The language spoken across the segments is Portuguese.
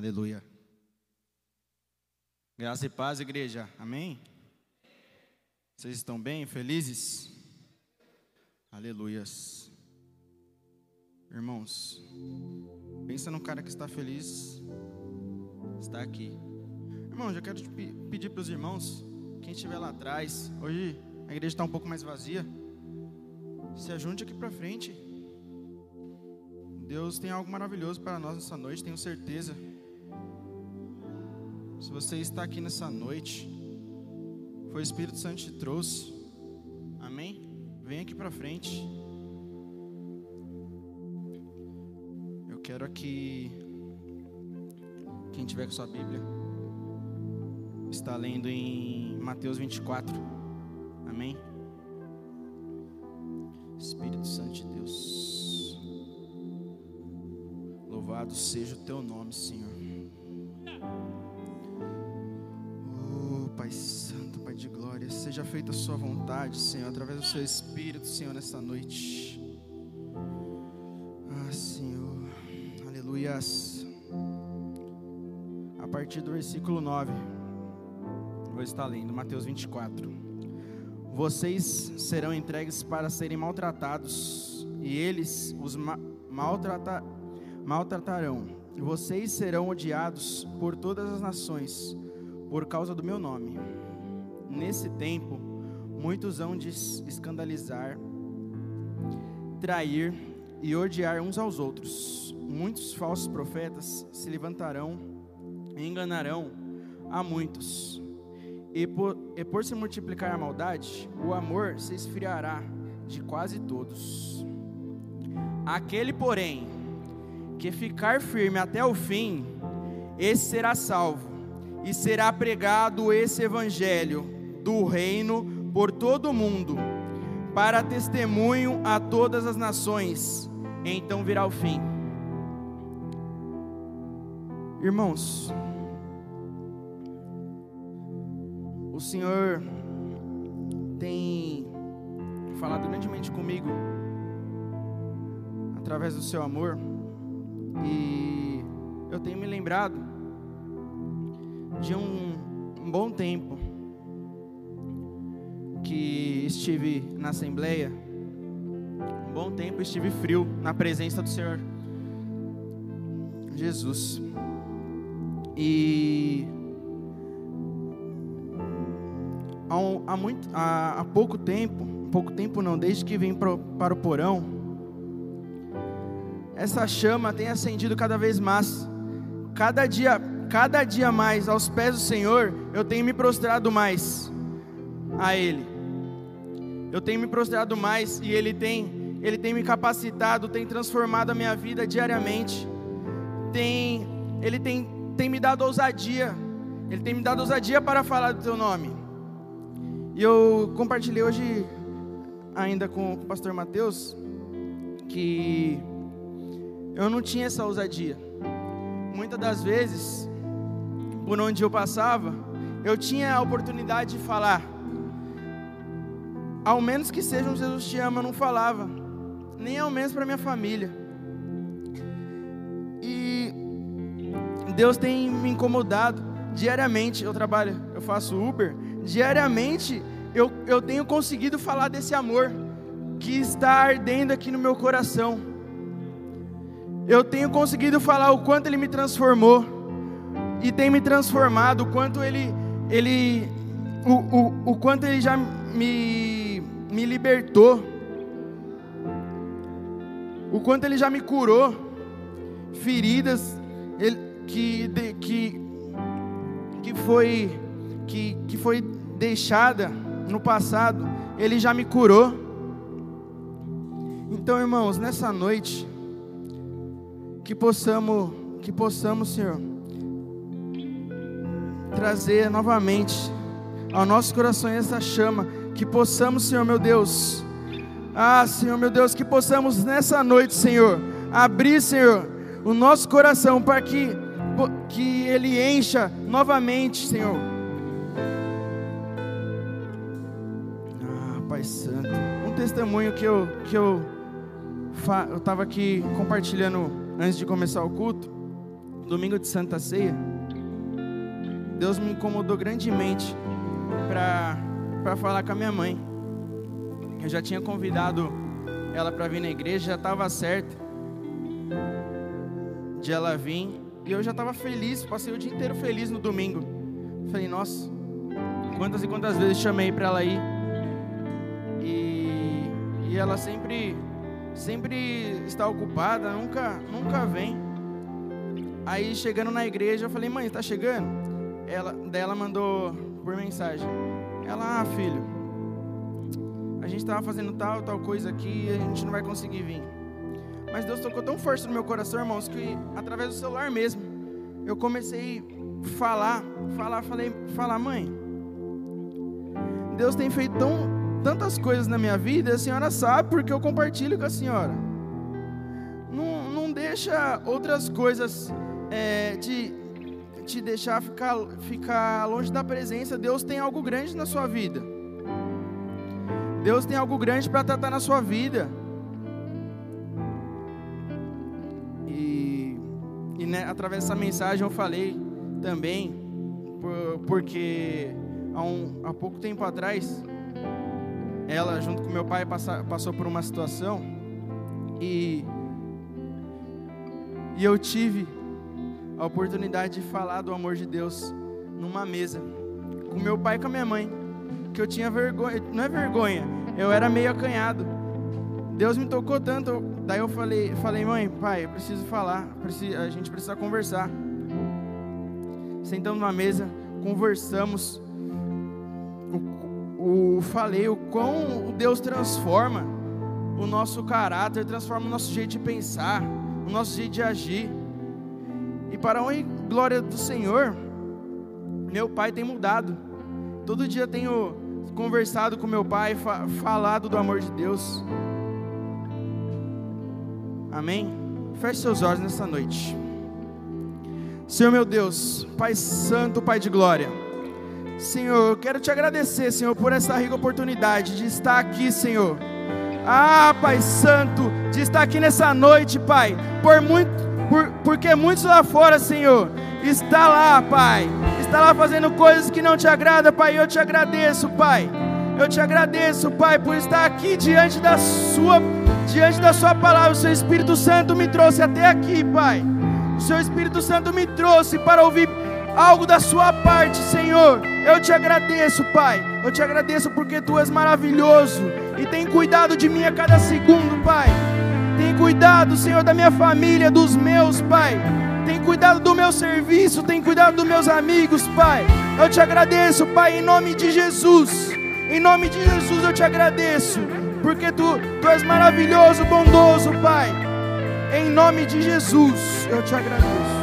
Aleluia. Graça e paz, igreja. Amém? Vocês estão bem? Felizes? Aleluias. Irmãos, pensa no cara que está feliz, está aqui. Irmãos, eu quero pedir para os irmãos, quem estiver lá atrás, hoje a igreja está um pouco mais vazia, se ajunte aqui para frente. Deus tem algo maravilhoso para nós nessa noite, tenho certeza. Se você está aqui nessa noite, foi o Espírito Santo que te trouxe. Amém? Vem aqui para frente. Eu quero aqui quem tiver com sua Bíblia está lendo em Mateus 24. Amém? Espírito Santo de Deus. Louvado seja o teu nome, Senhor. Feita a sua vontade, Senhor, através do seu Espírito, Senhor, nesta noite. Ah, Senhor, aleluias. A partir do versículo 9, vou estar lendo, Mateus 24. Vocês serão entregues para serem maltratados, e eles os ma maltrata maltratarão. Vocês serão odiados por todas as nações, por causa do meu nome nesse tempo, muitos hão de escandalizar, trair e odiar uns aos outros. Muitos falsos profetas se levantarão e enganarão a muitos. E por, e por se multiplicar a maldade, o amor se esfriará de quase todos. Aquele, porém, que ficar firme até o fim, esse será salvo, e será pregado esse evangelho do reino por todo o mundo, para testemunho a todas as nações. Então virá o fim. Irmãos, o Senhor tem falado grandemente comigo através do seu amor e eu tenho me lembrado de um, um bom tempo que estive na Assembleia, um bom tempo estive frio na presença do Senhor Jesus. E há, muito, há, há pouco tempo, pouco tempo não, desde que vim pro, para o porão, essa chama tem acendido cada vez mais. Cada dia, cada dia mais aos pés do Senhor, eu tenho me prostrado mais a Ele eu tenho me prostrado mais e Ele tem, Ele tem me capacitado, tem transformado a minha vida diariamente. Tem, Ele tem, tem me dado ousadia. Ele tem me dado ousadia para falar do Teu nome. E eu compartilhei hoje ainda com, o Pastor Mateus que eu não tinha essa ousadia. Muitas das vezes, por onde eu passava, eu tinha a oportunidade de falar ao menos que seja um Jesus te ama, eu não falava, nem ao menos para minha família. E Deus tem me incomodado diariamente. Eu trabalho, eu faço Uber, diariamente eu, eu tenho conseguido falar desse amor que está ardendo aqui no meu coração. Eu tenho conseguido falar o quanto Ele me transformou e tem me transformado, o quanto Ele, Ele, o, o, o quanto Ele já me me libertou, o quanto Ele já me curou, feridas ele, que, de, que, que, foi, que, que foi deixada no passado, Ele já me curou. Então, irmãos, nessa noite, que possamos, que possamos, Senhor, trazer novamente ao nosso coração essa chama que possamos, Senhor meu Deus, ah, Senhor meu Deus, que possamos nessa noite, Senhor, abrir, Senhor, o nosso coração para que, que Ele encha novamente, Senhor. Ah, Pai Santo, um testemunho que eu que eu eu estava aqui compartilhando antes de começar o culto. domingo de Santa Ceia, Deus me incomodou grandemente para falar com a minha mãe. Eu já tinha convidado ela para vir na igreja, já estava certo de ela vir. E eu já estava feliz, passei o dia inteiro feliz no domingo. Falei, nossa, quantas e quantas vezes chamei para ela ir. E, e ela sempre, sempre está ocupada, nunca, nunca vem. Aí chegando na igreja, eu falei, mãe, está chegando? Ela, daí ela mandou por mensagem. Ela, ah, filho, a gente estava fazendo tal, tal coisa aqui e a gente não vai conseguir vir. Mas Deus tocou tão forte no meu coração, irmãos, que através do celular mesmo, eu comecei a falar, falar, falei, falar, mãe. Deus tem feito tão, tantas coisas na minha vida, a senhora sabe porque eu compartilho com a senhora. Não, não deixa outras coisas é, te, te deixar ficar, ficar longe da presença. Deus tem algo grande na sua vida. Deus tem algo grande para tratar na sua vida. E né, através dessa mensagem eu falei também, por, porque há, um, há pouco tempo atrás, ela, junto com meu pai, passa, passou por uma situação e, e eu tive a oportunidade de falar do amor de Deus numa mesa, com meu pai e com a minha mãe, que eu tinha vergonha, não é vergonha, eu era meio acanhado. Deus me tocou tanto, daí eu falei, falei, mãe, pai, eu preciso falar, a gente precisa conversar. Sentamos na mesa, conversamos. O, o, falei o quão Deus transforma o nosso caráter, transforma o nosso jeito de pensar, o nosso jeito de agir. Para a honra e glória do Senhor, meu pai tem mudado. Todo dia tenho conversado com meu pai, fa falado do amor de Deus. Amém? Feche seus olhos nessa noite. Senhor meu Deus, Pai Santo, Pai de Glória. Senhor, eu quero te agradecer, Senhor, por essa rica oportunidade de estar aqui, Senhor. Ah, Pai Santo, de estar aqui nessa noite, Pai. Por muito, por, porque muitos lá fora, Senhor, está lá, Pai. Está lá fazendo coisas que não te agradam, Pai. Eu te agradeço, Pai. Eu te agradeço, Pai, por estar aqui diante da Sua diante da Sua palavra, o Seu Espírito Santo me trouxe até aqui, Pai. O Seu Espírito Santo me trouxe para ouvir algo da Sua parte, Senhor. Eu te agradeço, Pai. Eu te agradeço porque Tu és maravilhoso e tem cuidado de mim a cada segundo, Pai. Tem cuidado, Senhor, da minha família, dos meus, Pai. Tem cuidado do meu serviço, tem cuidado dos meus amigos, Pai. Eu te agradeço, Pai, em nome de Jesus. Em nome de Jesus eu te agradeço porque tu, tu és maravilhoso, bondoso, Pai. Em nome de Jesus, eu te agradeço.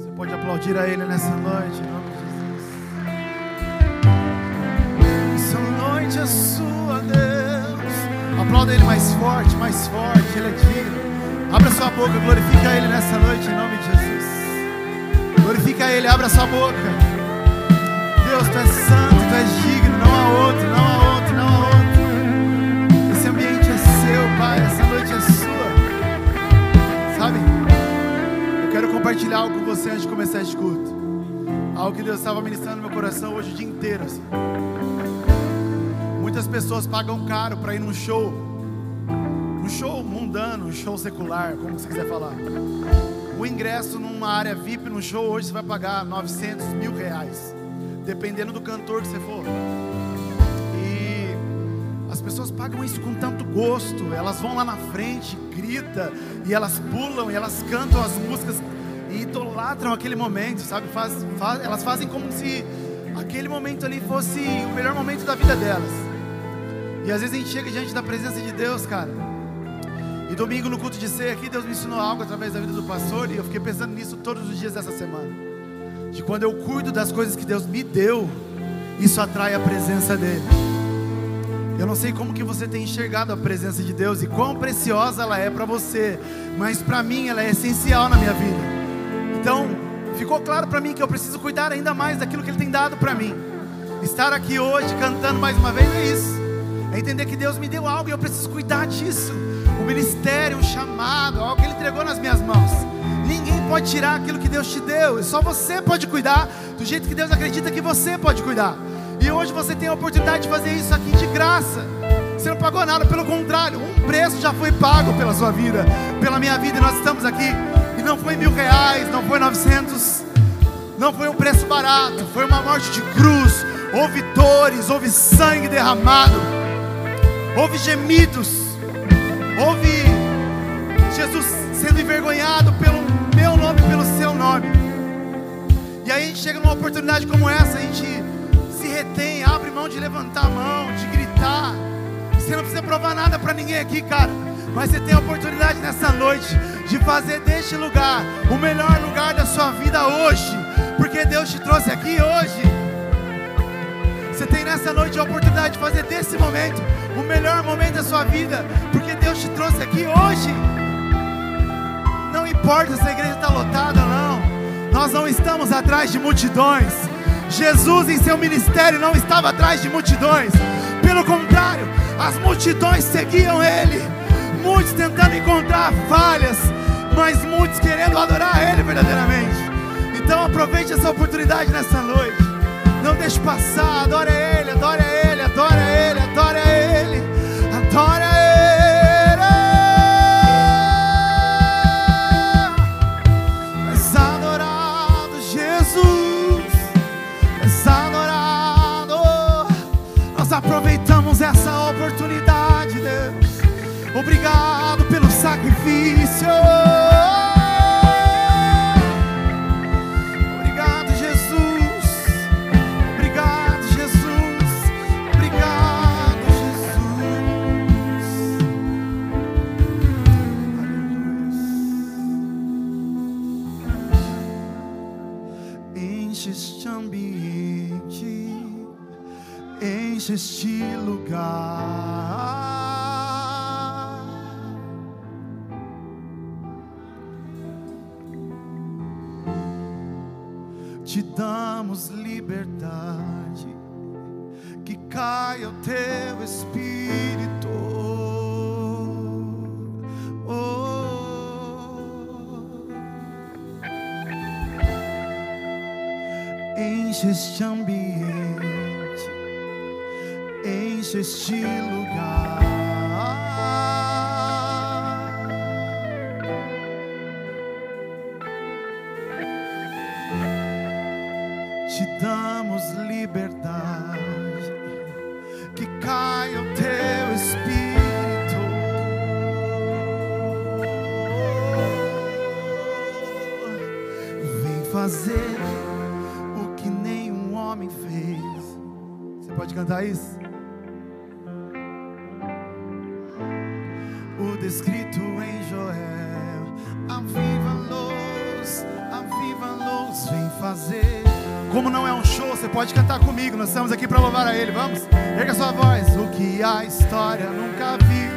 Você pode aplaudir a Ele nessa noite, noite é sua, Deus. Aplauda Ele mais forte, mais forte, Ele é digno. Abra sua boca, glorifica Ele nessa noite, em nome de Jesus. Glorifica Ele, abra sua boca. Deus, tu és santo, tu és digno, não há outro, não há outro, não há outro. Esse ambiente é seu, Pai, essa noite é sua. Sabe? Eu quero compartilhar algo com você antes de começar este culto. Algo que Deus estava ministrando no meu coração hoje o dia inteiro. Assim. Muitas pessoas pagam caro para ir num show. Um show mundano, um show secular, como você quiser falar. O ingresso numa área VIP no show hoje você vai pagar 900 mil reais dependendo do cantor que você for. E as pessoas pagam isso com tanto gosto, elas vão lá na frente, grita, e elas pulam, e elas cantam as músicas e idolatram aquele momento, sabe? Faz, faz, elas fazem como se aquele momento ali fosse o melhor momento da vida delas. E às vezes a gente chega diante da presença de Deus, cara. E domingo no culto de ceia aqui, Deus me ensinou algo através da vida do pastor, e eu fiquei pensando nisso todos os dias dessa semana de quando eu cuido das coisas que Deus me deu, isso atrai a presença dele. Eu não sei como que você tem enxergado a presença de Deus e quão preciosa ela é para você, mas para mim ela é essencial na minha vida. Então, ficou claro para mim que eu preciso cuidar ainda mais daquilo que ele tem dado para mim. Estar aqui hoje cantando mais uma vez é isso. É entender que Deus me deu algo e eu preciso cuidar disso. O ministério, o chamado, algo que Ele entregou nas minhas mãos. Ninguém pode tirar aquilo que Deus te deu. Só você pode cuidar do jeito que Deus acredita que você pode cuidar. E hoje você tem a oportunidade de fazer isso aqui de graça. Você não pagou nada, pelo contrário, um preço já foi pago pela sua vida, pela minha vida, e nós estamos aqui. E não foi mil reais, não foi novecentos, não foi um preço barato, foi uma morte de cruz. Houve dores, houve sangue derramado, houve gemidos, houve Jesus sendo envergonhado pelo meu nome, pelo seu nome. E aí a gente chega numa oportunidade como essa, a gente se retém, abre mão de levantar a mão, de gritar. Você não precisa provar nada para ninguém aqui, cara. Mas você tem a oportunidade nessa noite de fazer deste lugar o melhor lugar da sua vida hoje. Porque Deus te trouxe aqui hoje. Você tem nessa noite a oportunidade de fazer desse momento o melhor momento da sua vida. Porque Deus te trouxe aqui hoje. Não importa se a igreja está lotada ou não. Nós não estamos atrás de multidões. Jesus em seu ministério não estava atrás de multidões. Pelo contrário, as multidões seguiam ele. Muitos tentando encontrar falhas, mas muitos querendo adorar ele verdadeiramente. Então aproveite essa oportunidade nessa noite. Não deixe passar, adore ele, adore ele, adore ele, adore ele, adore ele. Aproveitamos essa oportunidade, Deus. Obrigado pelo sacrifício. Este lugar. Te damos liberdade, que caia o teu espírito. Oh. Enche este ambiente, este lugar. Que a história nunca viu,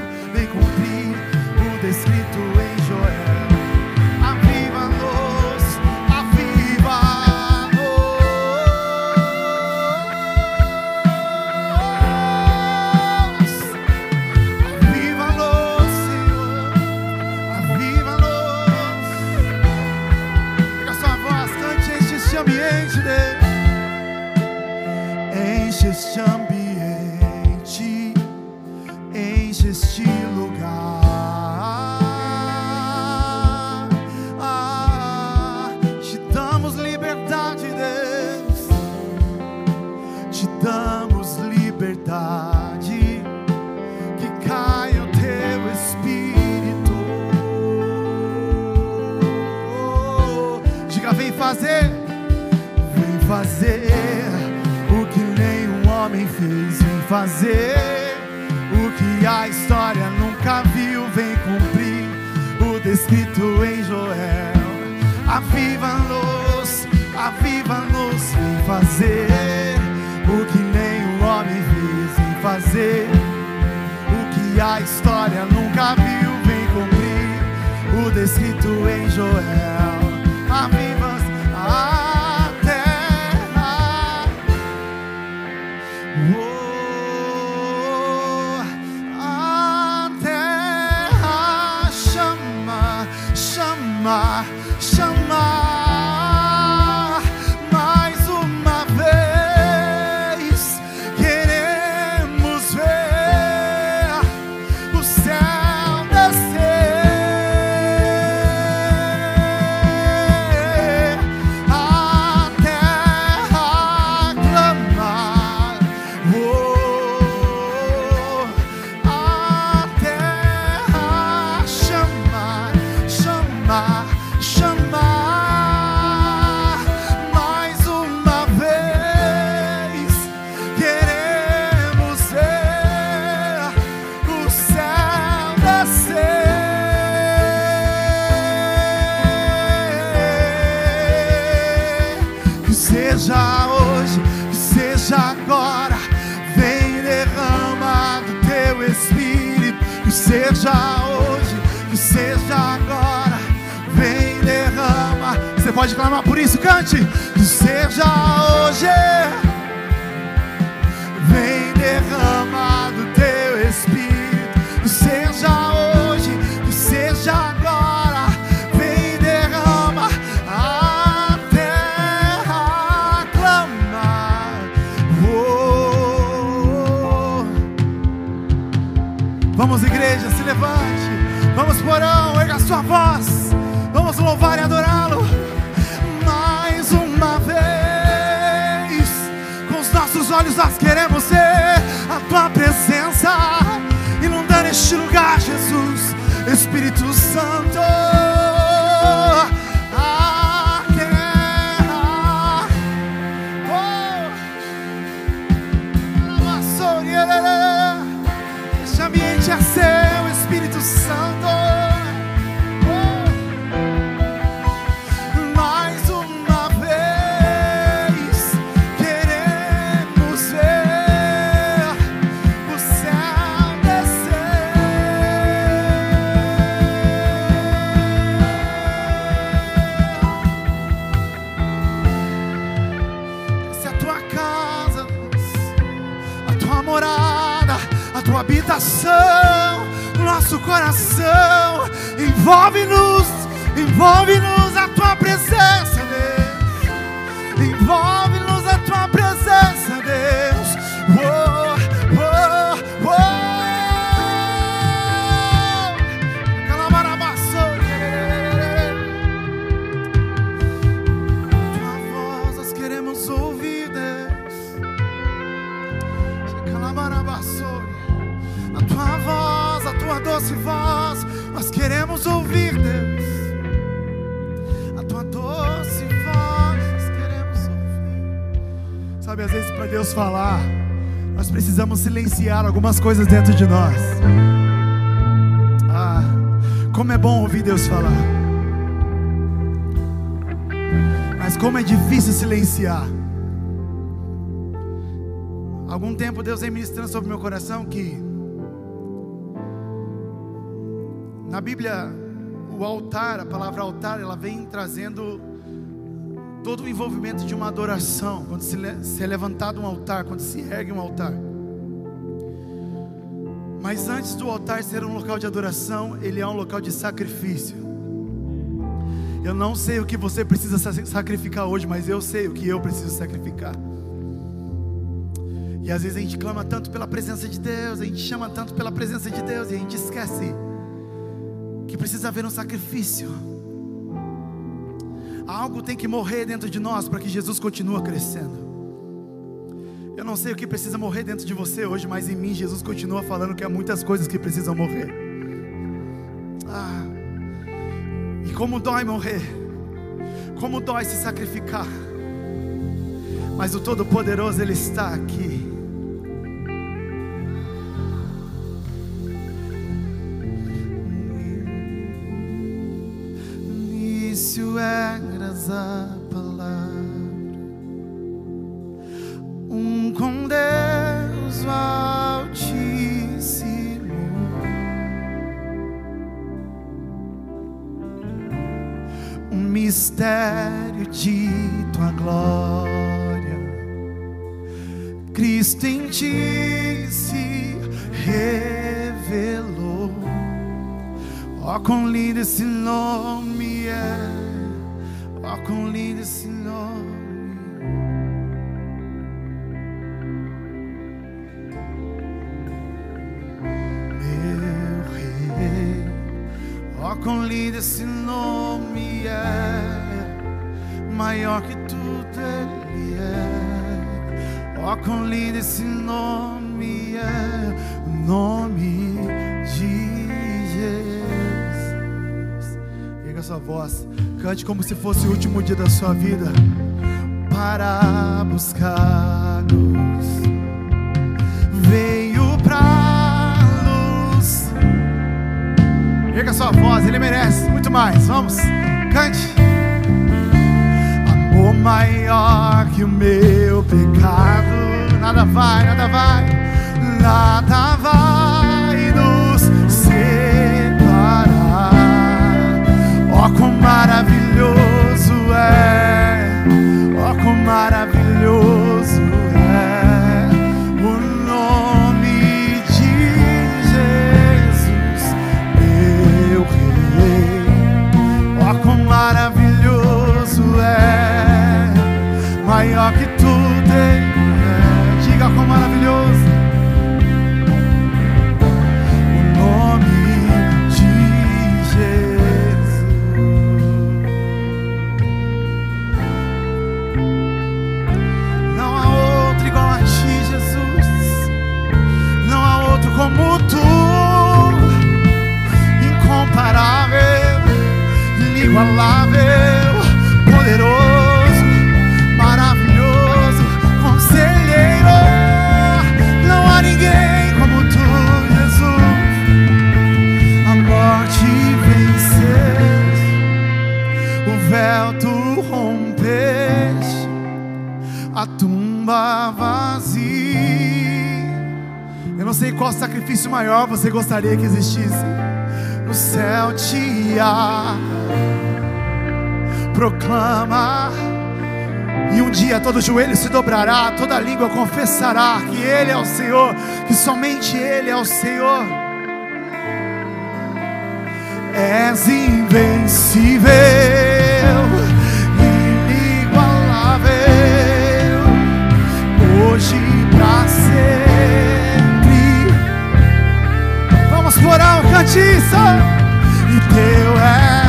doce voz, nós queremos ouvir, Deus. A tua doce voz, nós queremos ouvir. Sabe, às vezes para Deus falar, nós precisamos silenciar algumas coisas dentro de nós. Ah, como é bom ouvir Deus falar. Mas como é difícil silenciar. Algum tempo Deus vem ministrando sobre meu coração que na Bíblia o altar, a palavra altar, ela vem trazendo todo o envolvimento de uma adoração, quando se, se é levantado um altar, quando se ergue um altar. Mas antes do altar ser um local de adoração, ele é um local de sacrifício. Eu não sei o que você precisa sa- sacrificar hoje, mas eu sei o que eu preciso sacrificar. E às vezes a gente clama tanto pela presença de Deus, a gente chama tanto pela presença de Deus e a gente esquece que precisa haver um sacrifício. Algo tem que morrer dentro de nós para que Jesus continue crescendo. Eu não sei o que precisa morrer dentro de você hoje, mas em mim Jesus continua falando que há muitas coisas que precisam morrer. Ah, e como dói morrer, como dói se sacrificar, mas o Todo-Poderoso Ele está aqui. Início eras a palavra, um com Deus Altíssimo. um mistério de tua glória. Cristo em ti se revelou. Ó, quão lindo esse nome é! Quão lindo esse nome. Meu rei, ó quão lindo esse nome é, maior que tudo ele é. Ó quão lindo esse nome é, o nome sua voz, cante como se fosse o último dia da sua vida para buscar-nos. Veio pra luz. Erga sua voz, ele merece muito mais. Vamos, cante. Amor maior que o meu pecado. Nada vai, nada vai, nada sacrifício maior você gostaria que existisse. No céu te há, proclama. E um dia todo joelho se dobrará, toda língua confessará que Ele é o Senhor, que somente Ele é o Senhor. És invencível, inigualável, hoje e pra cantiço. E teu é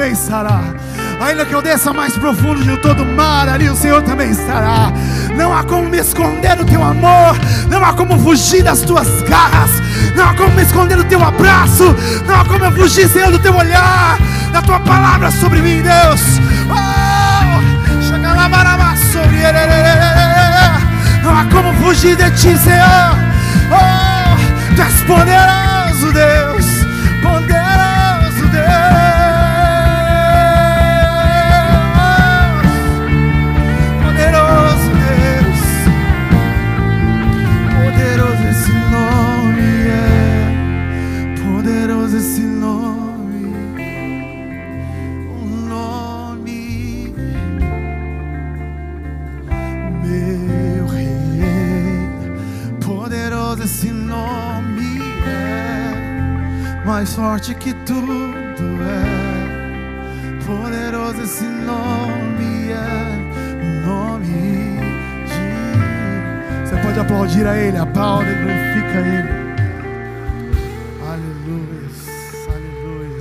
também estará. Ainda que eu desça mais profundo de todo mar, ali o Senhor também estará. Não há como me esconder do teu amor, não há como fugir das tuas garras, não há como me esconder do teu abraço, não há como eu fugir, Senhor, do teu olhar, da tua palavra sobre mim, Deus. Oh, Não há como fugir de ti, Senhor. Oh, tu és poderoso, Deus, mais forte que tudo é. Poderoso esse nome é. O nome de. Você pode aplaudir a Ele, aplauda e glorifica Ele. Aleluia, aleluia.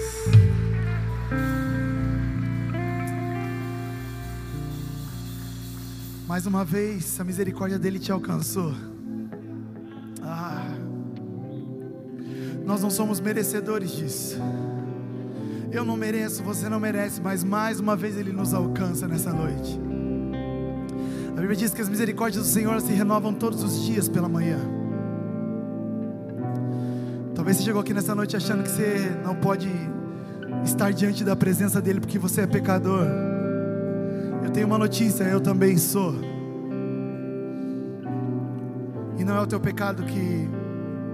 Mais uma vez, a misericórdia dele te alcançou. Nós não somos merecedores disso. Eu não mereço, você não merece, mas mais uma vez Ele nos alcança nessa noite. A Bíblia diz que as misericórdias do Senhor se renovam todos os dias pela manhã. Talvez você chegou aqui nessa noite achando que você não pode estar diante da presença dEle porque você é pecador. Eu tenho uma notícia, eu também sou. E não é o teu pecado que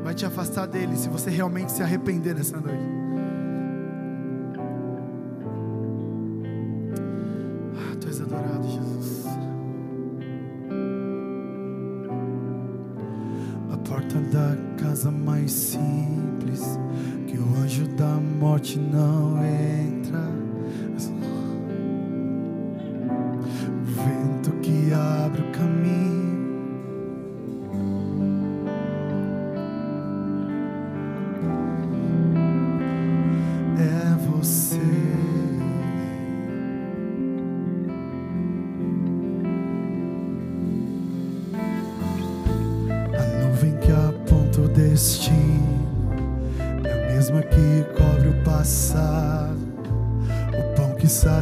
vai te afastar dele se você realmente se arrepender nessa noite. Vento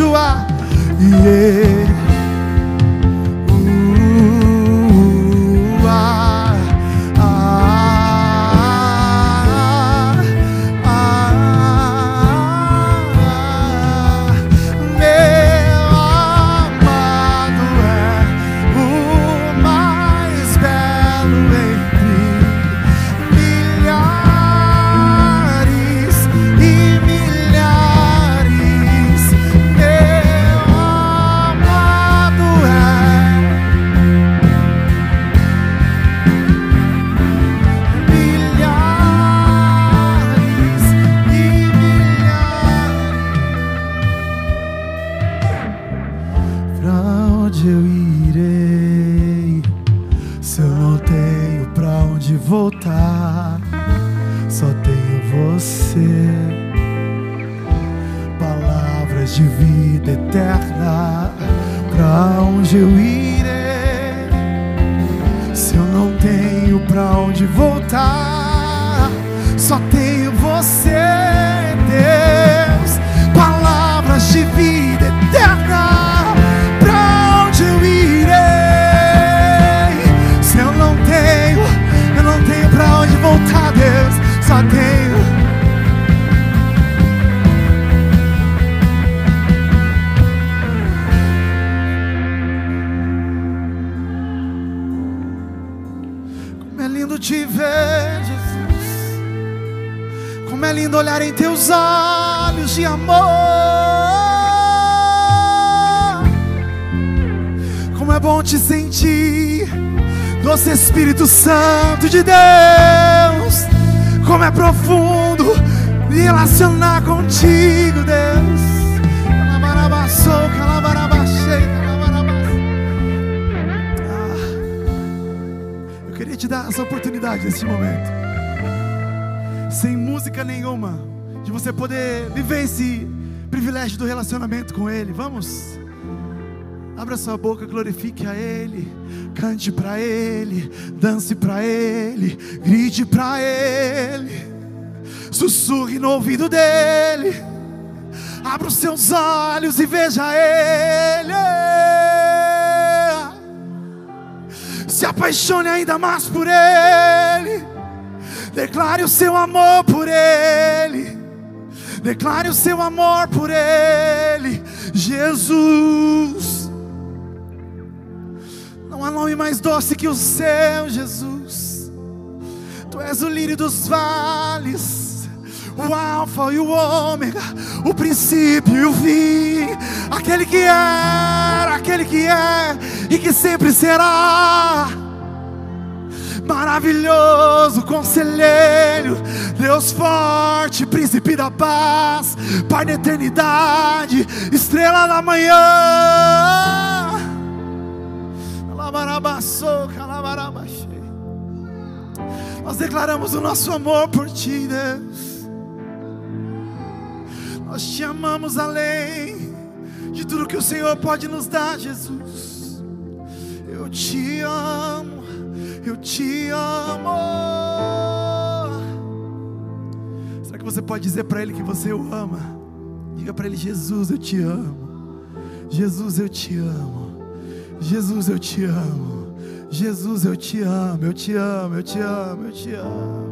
noite. Cante Olhar em teus olhos de amor. Como é bom te sentir, doce Espírito Santo de Deus. Como é profundo me relacionar contigo, Deus. Ah. Eu queria te dar essa oportunidade nesse momento, sem música nenhuma, de você poder viver esse privilégio do relacionamento com Ele. Vamos? Abra sua boca, glorifique a Ele, cante para Ele, dance para Ele, grite para Ele, sussurre no ouvido dEle, abra os seus olhos e veja Ele. Se apaixone ainda mais por Ele. Declare o seu amor por Ele. Declare o seu amor por Ele. Jesus. Não há nome mais doce que o seu, Jesus. Tu és o lírio dos vales. O Alfa e o Ômega, o princípio e o fim, aquele que era, aquele que é e que sempre será maravilhoso conselheiro, Deus forte, príncipe da paz, Pai da eternidade, estrela da manhã. Nós declaramos o nosso amor por Ti, Deus. Nós te amamos além de tudo que o Senhor pode nos dar, Jesus. Eu te amo, eu te amo. Será que você pode dizer para Ele que você o ama? Diga para Ele: Jesus, eu te amo. Jesus, eu te amo. Jesus, eu te amo. Jesus, eu te amo, eu te amo, eu te amo, eu te amo. Tem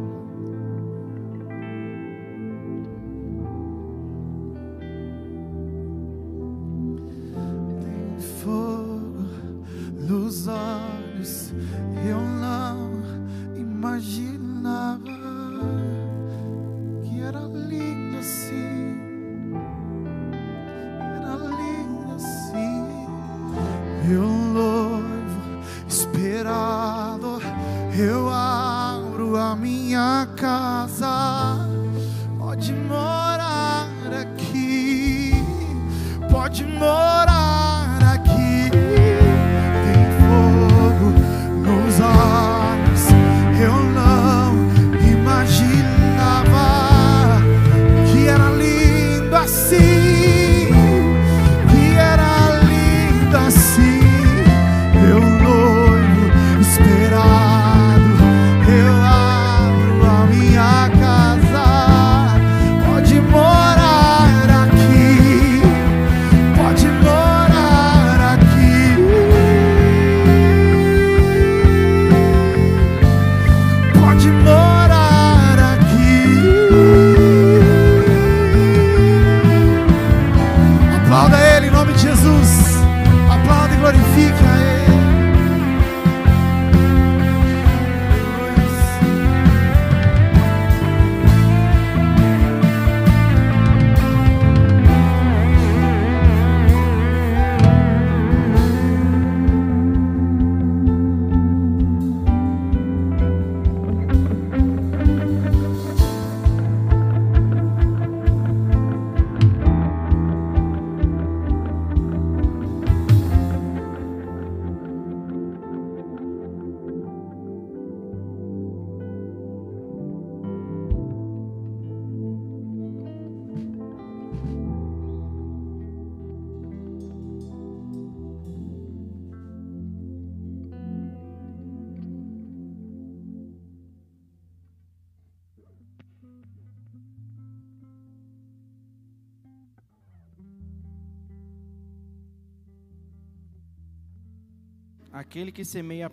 Aquele que semeia,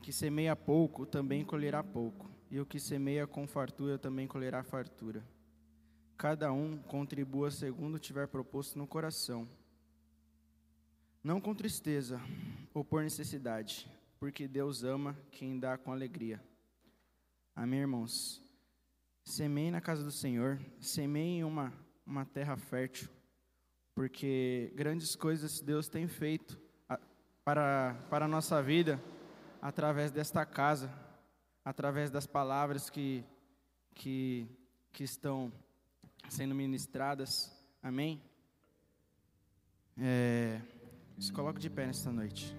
que semeia pouco também colherá pouco, e o que semeia com fartura também colherá fartura. Cada um contribua segundo tiver proposto no coração, não com tristeza ou por necessidade, porque Deus ama quem dá com alegria. Amém, irmãos? Semeie na casa do Senhor, semeie em uma, uma terra fértil, porque grandes coisas Deus tem feito para, para a nossa vida através desta casa, através das palavras que, que, que estão sendo ministradas. Amém? É, se coloque de pé nesta noite.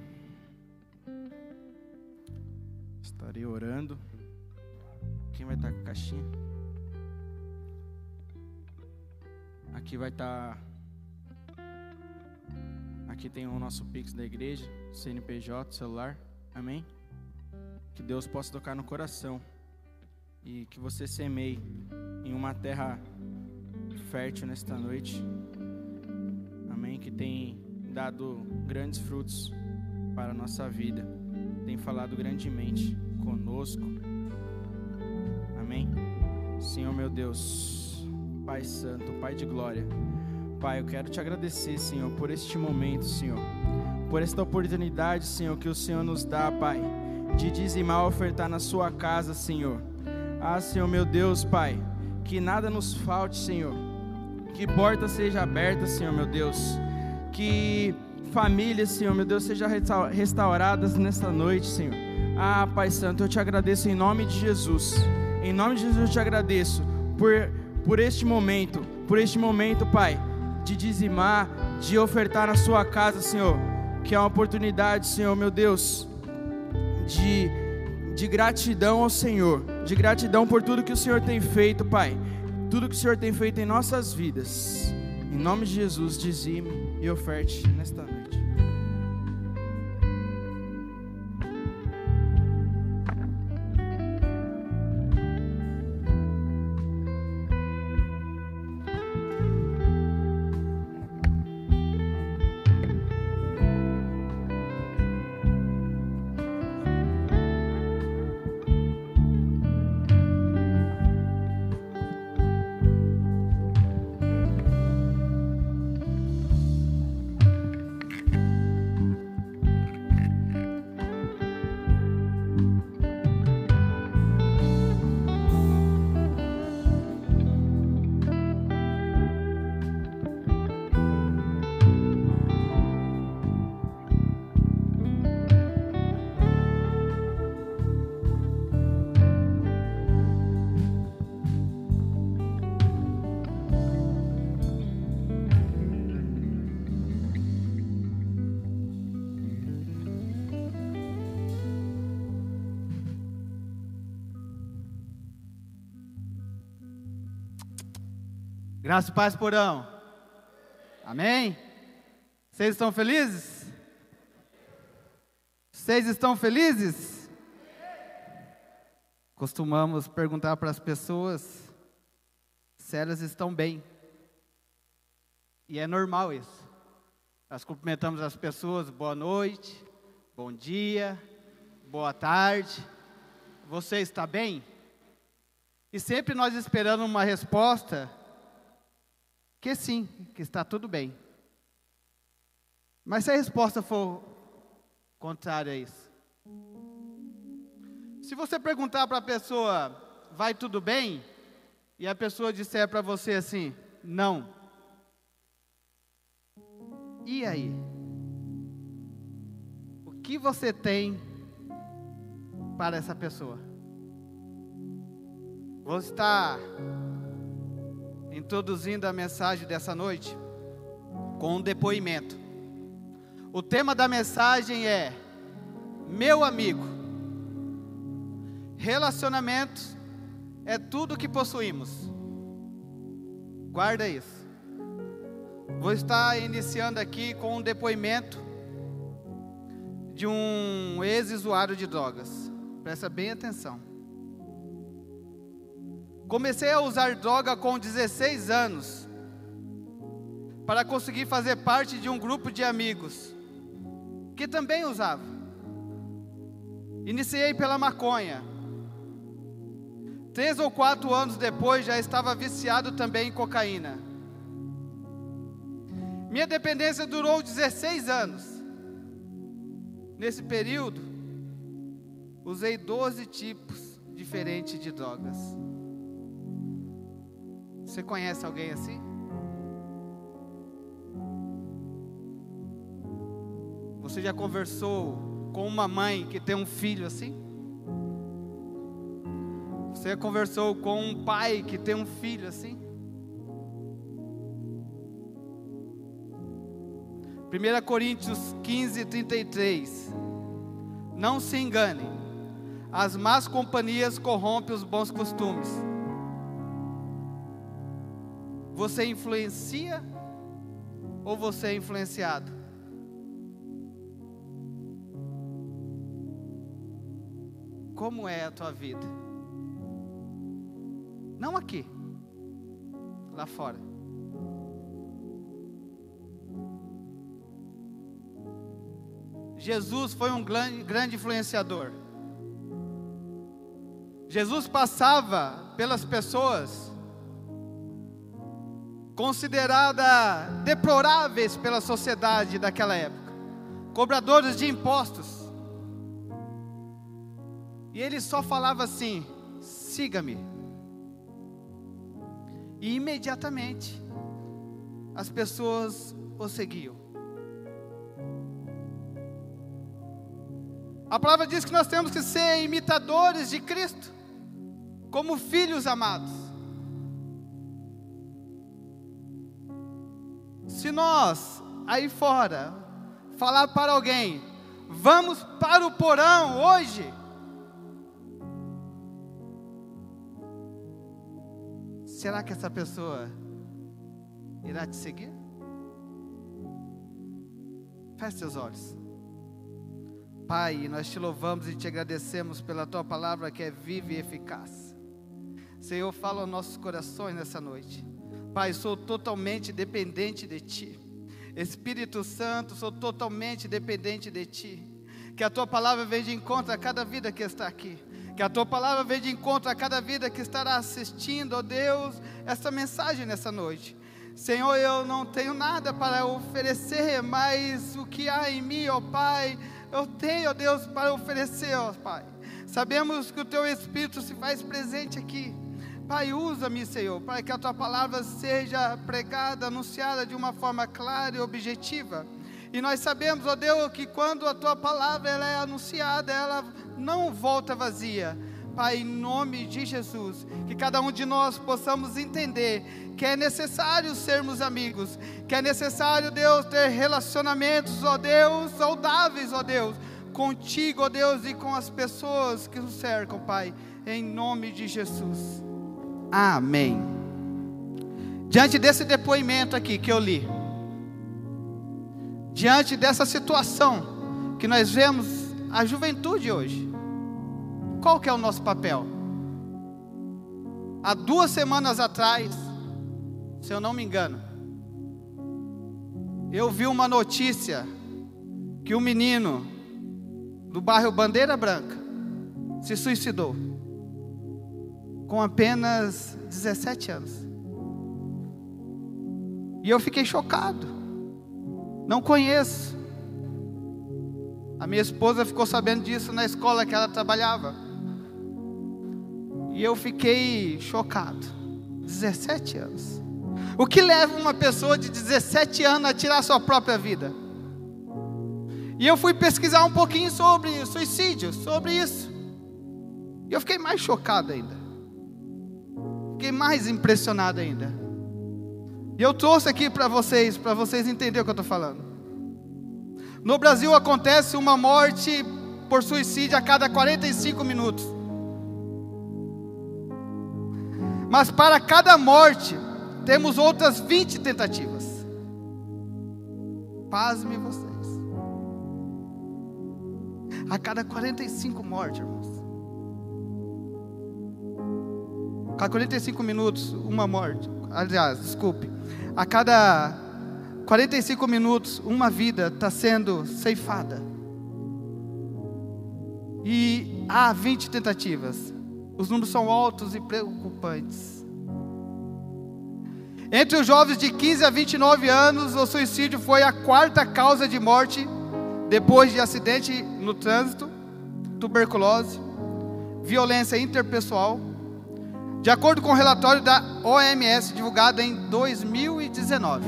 Estarei orando. Quem vai estar com a caixinha? Aqui vai estar. Aqui tem o nosso Pix da igreja, CNPJ, celular. Amém? Que Deus possa tocar no coração. E que você semeie em uma terra fértil nesta noite. Amém? Que tem dado grandes frutos para a nossa vida. Tem falado grandemente conosco. Amém? Senhor meu Deus, Pai Santo, Pai de glória. Pai, eu quero te agradecer, Senhor, por este momento, Senhor. Por esta oportunidade, Senhor, que o Senhor nos dá, Pai, de dizimar ofertar na sua casa, Senhor. Ah, Senhor meu Deus, Pai, que nada nos falte, Senhor. Que porta seja aberta, Senhor meu Deus. Que famílias, Senhor meu Deus, sejam resta- restauradas nesta noite, Senhor. Ah, Pai Santo, eu te agradeço em nome de Jesus. Em nome de Jesus eu te agradeço por, por este momento, por este momento, Pai, de dizimar, de ofertar na sua casa, Senhor. Que é uma oportunidade, Senhor meu Deus, de, de gratidão ao Senhor, de gratidão por tudo que o Senhor tem feito, Pai, tudo que o Senhor tem feito em nossas vidas. Em nome de Jesus, dizime e oferte nesta noite. Graça e paz, porão. Amém? Vocês estão felizes? Vocês estão felizes? Costumamos perguntar para as pessoas se elas estão bem. E é normal isso. Nós cumprimentamos as pessoas, boa noite, bom dia, boa tarde. Você está bem? E sempre nós esperando uma resposta que sim, que está tudo bem. Mas se a resposta for contrária a isso, se você perguntar para a pessoa, vai tudo bem? E a pessoa disser para você assim, não. E aí? O que você tem para essa pessoa? Vou estar introduzindo a mensagem dessa noite com um depoimento. O tema da mensagem é Meu amigo. Relacionamentos é tudo que possuímos. Guarda isso. Vou estar iniciando aqui com um depoimento de um ex-usuário de drogas. Presta bem atenção. Comecei a usar droga com 16 anos, para conseguir fazer parte de um grupo de amigos que também usava. Iniciei pela maconha. Três ou quatro anos depois já estava viciado também em cocaína. Minha dependência durou 16 anos. Nesse período, usei 12 tipos diferentes de drogas. Você conhece alguém assim? Você já conversou com uma mãe que tem um filho assim? Você conversou com um pai que tem um filho assim? 1 Coríntios 15, 33. Não se enganem, as más companhias corrompem os bons costumes. Você influencia ou você é influenciado? Como é a tua vida? Não aqui, lá fora. Jesus foi um grande influenciador. Jesus passava pelas pessoas considerada deploráveis pela sociedade daquela época, cobradores de impostos. E ele só falava assim: siga-me. E imediatamente as pessoas o seguiam. A palavra diz que nós temos que ser imitadores de Cristo, como filhos amados. Se nós, aí fora, falar para alguém, vamos para o porão hoje, será que essa pessoa irá te seguir? Feche seus olhos. Pai, nós te louvamos e te agradecemos pela tua palavra que é viva e eficaz. Senhor, fala aos nossos corações nessa noite. Pai, sou totalmente dependente de Ti. Espírito Santo, sou totalmente dependente de Ti. Que a Tua palavra venha de encontro a cada vida que está aqui. Que a Tua palavra venha de encontro a cada vida que estará assistindo, ó Deus, essa mensagem nessa noite. Senhor, eu não tenho nada para oferecer, mas o que há em mim, ó Pai, eu tenho, ó Deus, para oferecer, ó Pai. Sabemos que o Teu Espírito se faz presente aqui. Pai, usa-me, Senhor, para que a tua palavra seja pregada, anunciada de uma forma clara e objetiva. E nós sabemos, ó Deus, que quando a tua palavra ela é anunciada, ela não volta vazia. Pai, em nome de Jesus, que cada um de nós possamos entender que é necessário sermos amigos, que é necessário, Deus, ter relacionamentos, ó Deus, saudáveis, ó Deus, contigo, ó Deus, e com as pessoas que nos cercam, Pai, em nome de Jesus. Amém. Diante desse depoimento aqui que eu li, diante dessa situação que nós vemos a juventude hoje, qual que é o nosso papel? Há duas semanas atrás, se eu não me engano, eu vi uma notícia que um menino do bairro Bandeira Branca se suicidou com apenas 17 anos. E eu fiquei chocado. Não conheço. A minha esposa ficou sabendo disso na escola que ela trabalhava. E eu fiquei chocado. 17 anos. O que leva uma pessoa de 17 anos a tirar sua própria vida? E eu fui pesquisar um pouquinho sobre suicídio, sobre isso. E eu fiquei mais chocado ainda. Fiquei mais impressionado ainda. E eu trouxe aqui para vocês, para vocês entenderem o que eu estou falando. No Brasil acontece uma morte por suicídio a cada 45 minutos. Mas para cada morte, temos outras 20 tentativas. Pasme vocês. A cada 45 mortes, irmãos. Cada 45 minutos, uma morte. Aliás, desculpe. A cada 45 minutos, uma vida está sendo ceifada. E há 20 tentativas. Os números são altos e preocupantes. Entre os jovens de 15 a 29 anos, o suicídio foi a quarta causa de morte depois de acidente no trânsito, tuberculose, violência interpessoal. De acordo com o relatório da OMS divulgado em 2019.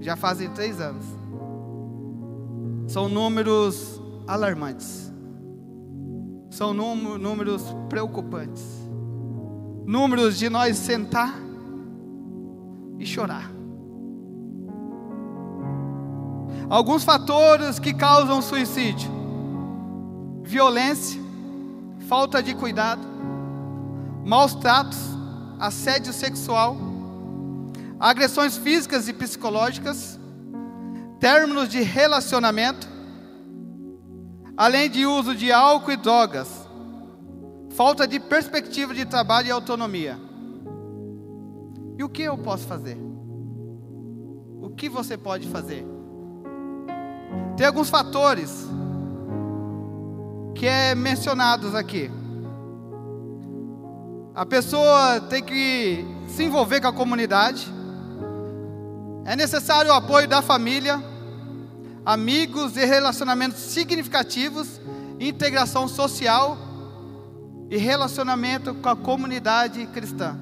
Já fazem três anos. São números alarmantes. São números preocupantes números de nós sentar e chorar. Alguns fatores que causam suicídio: violência, falta de cuidado, maus tratos, assédio sexual, agressões físicas e psicológicas, términos de relacionamento, além de uso de álcool e drogas, falta de perspectiva de trabalho e autonomia. E o que eu posso fazer? O que você pode fazer? Tem alguns fatores que é mencionados aqui. A pessoa tem que se envolver com a comunidade. É necessário o apoio da família, amigos e relacionamentos significativos, integração social e relacionamento com a comunidade cristã.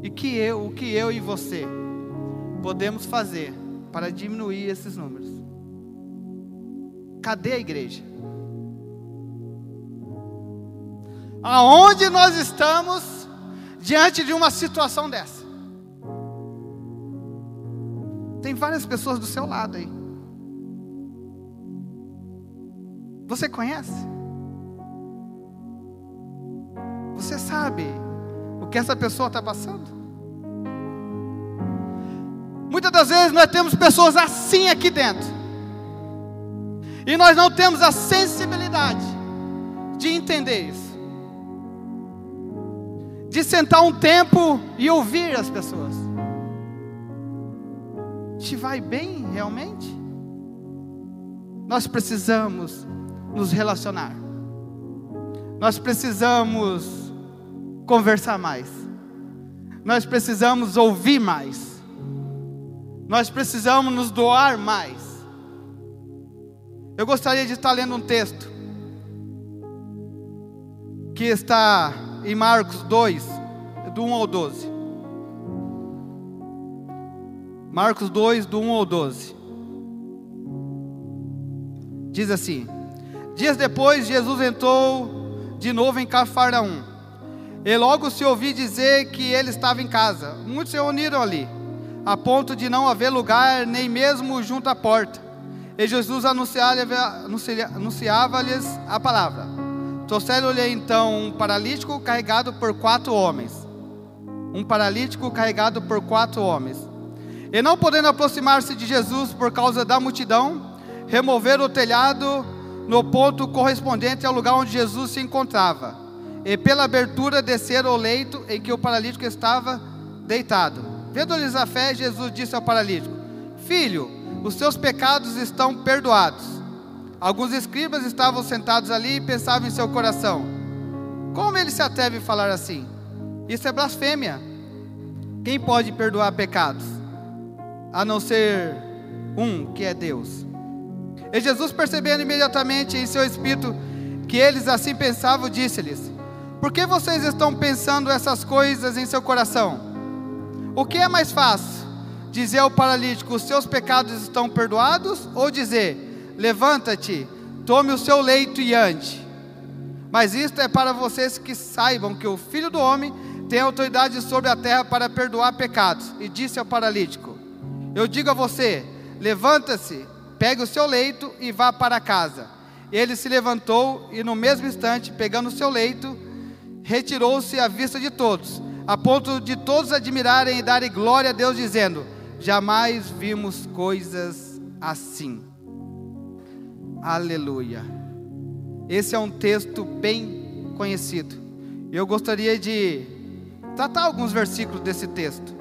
E que eu, o que eu e você podemos fazer para diminuir esses números? Cadê a igreja? Aonde nós estamos diante de uma situação dessa? Tem várias pessoas do seu lado aí. Você conhece? Você sabe o que essa pessoa está passando? Muitas das vezes nós temos pessoas assim aqui dentro, e nós não temos a sensibilidade de entender isso, de sentar um tempo e ouvir as pessoas. Te vai bem realmente? Nós precisamos nos relacionar. Nós precisamos conversar mais. Nós precisamos ouvir mais. Nós precisamos nos doar mais. Eu gostaria de estar lendo um texto que está em Marcos 2, do 1 ao 12. Marcos 2, do 1 ao 12. Diz assim: Dias depois, Jesus entrou de novo em Cafarnaum. E logo se ouviu dizer que ele estava em casa. Muitos se reuniram ali, a ponto de não haver lugar nem mesmo junto à porta. E Jesus anunciava-lhes a palavra. Trouxeram-lhe então um paralítico carregado por quatro homens. Um paralítico carregado por quatro homens. E não podendo aproximar-se de Jesus por causa da multidão, removeram o telhado no ponto correspondente ao lugar onde Jesus se encontrava. E pela abertura desceram ao leito em que o paralítico estava deitado. Vendo-lhes a fé, Jesus disse ao paralítico: Filho, os seus pecados estão perdoados. Alguns escribas estavam sentados ali e pensavam em seu coração: Como ele se atreve a falar assim? Isso é blasfêmia. Quem pode perdoar pecados? A não ser um, que é Deus. E Jesus, percebendo imediatamente em seu espírito que eles assim pensavam, disse-lhes: Por que vocês estão pensando essas coisas em seu coração? O que é mais fácil? Dizer ao paralítico: Os seus pecados estão perdoados? Ou dizer: Levanta-te, tome o seu leito e ande? Mas isto é para vocês que saibam que o filho do homem tem autoridade sobre a terra para perdoar pecados. E disse ao paralítico: Eu digo a você: Levanta-se, pegue o seu leito e vá para casa. Ele se levantou e, no mesmo instante, pegando o seu leito, retirou-se à vista de todos a ponto de todos admirarem e darem glória a Deus, dizendo: Jamais vimos coisas assim. Aleluia. Esse é um texto bem conhecido. Eu gostaria de tratar alguns versículos desse texto.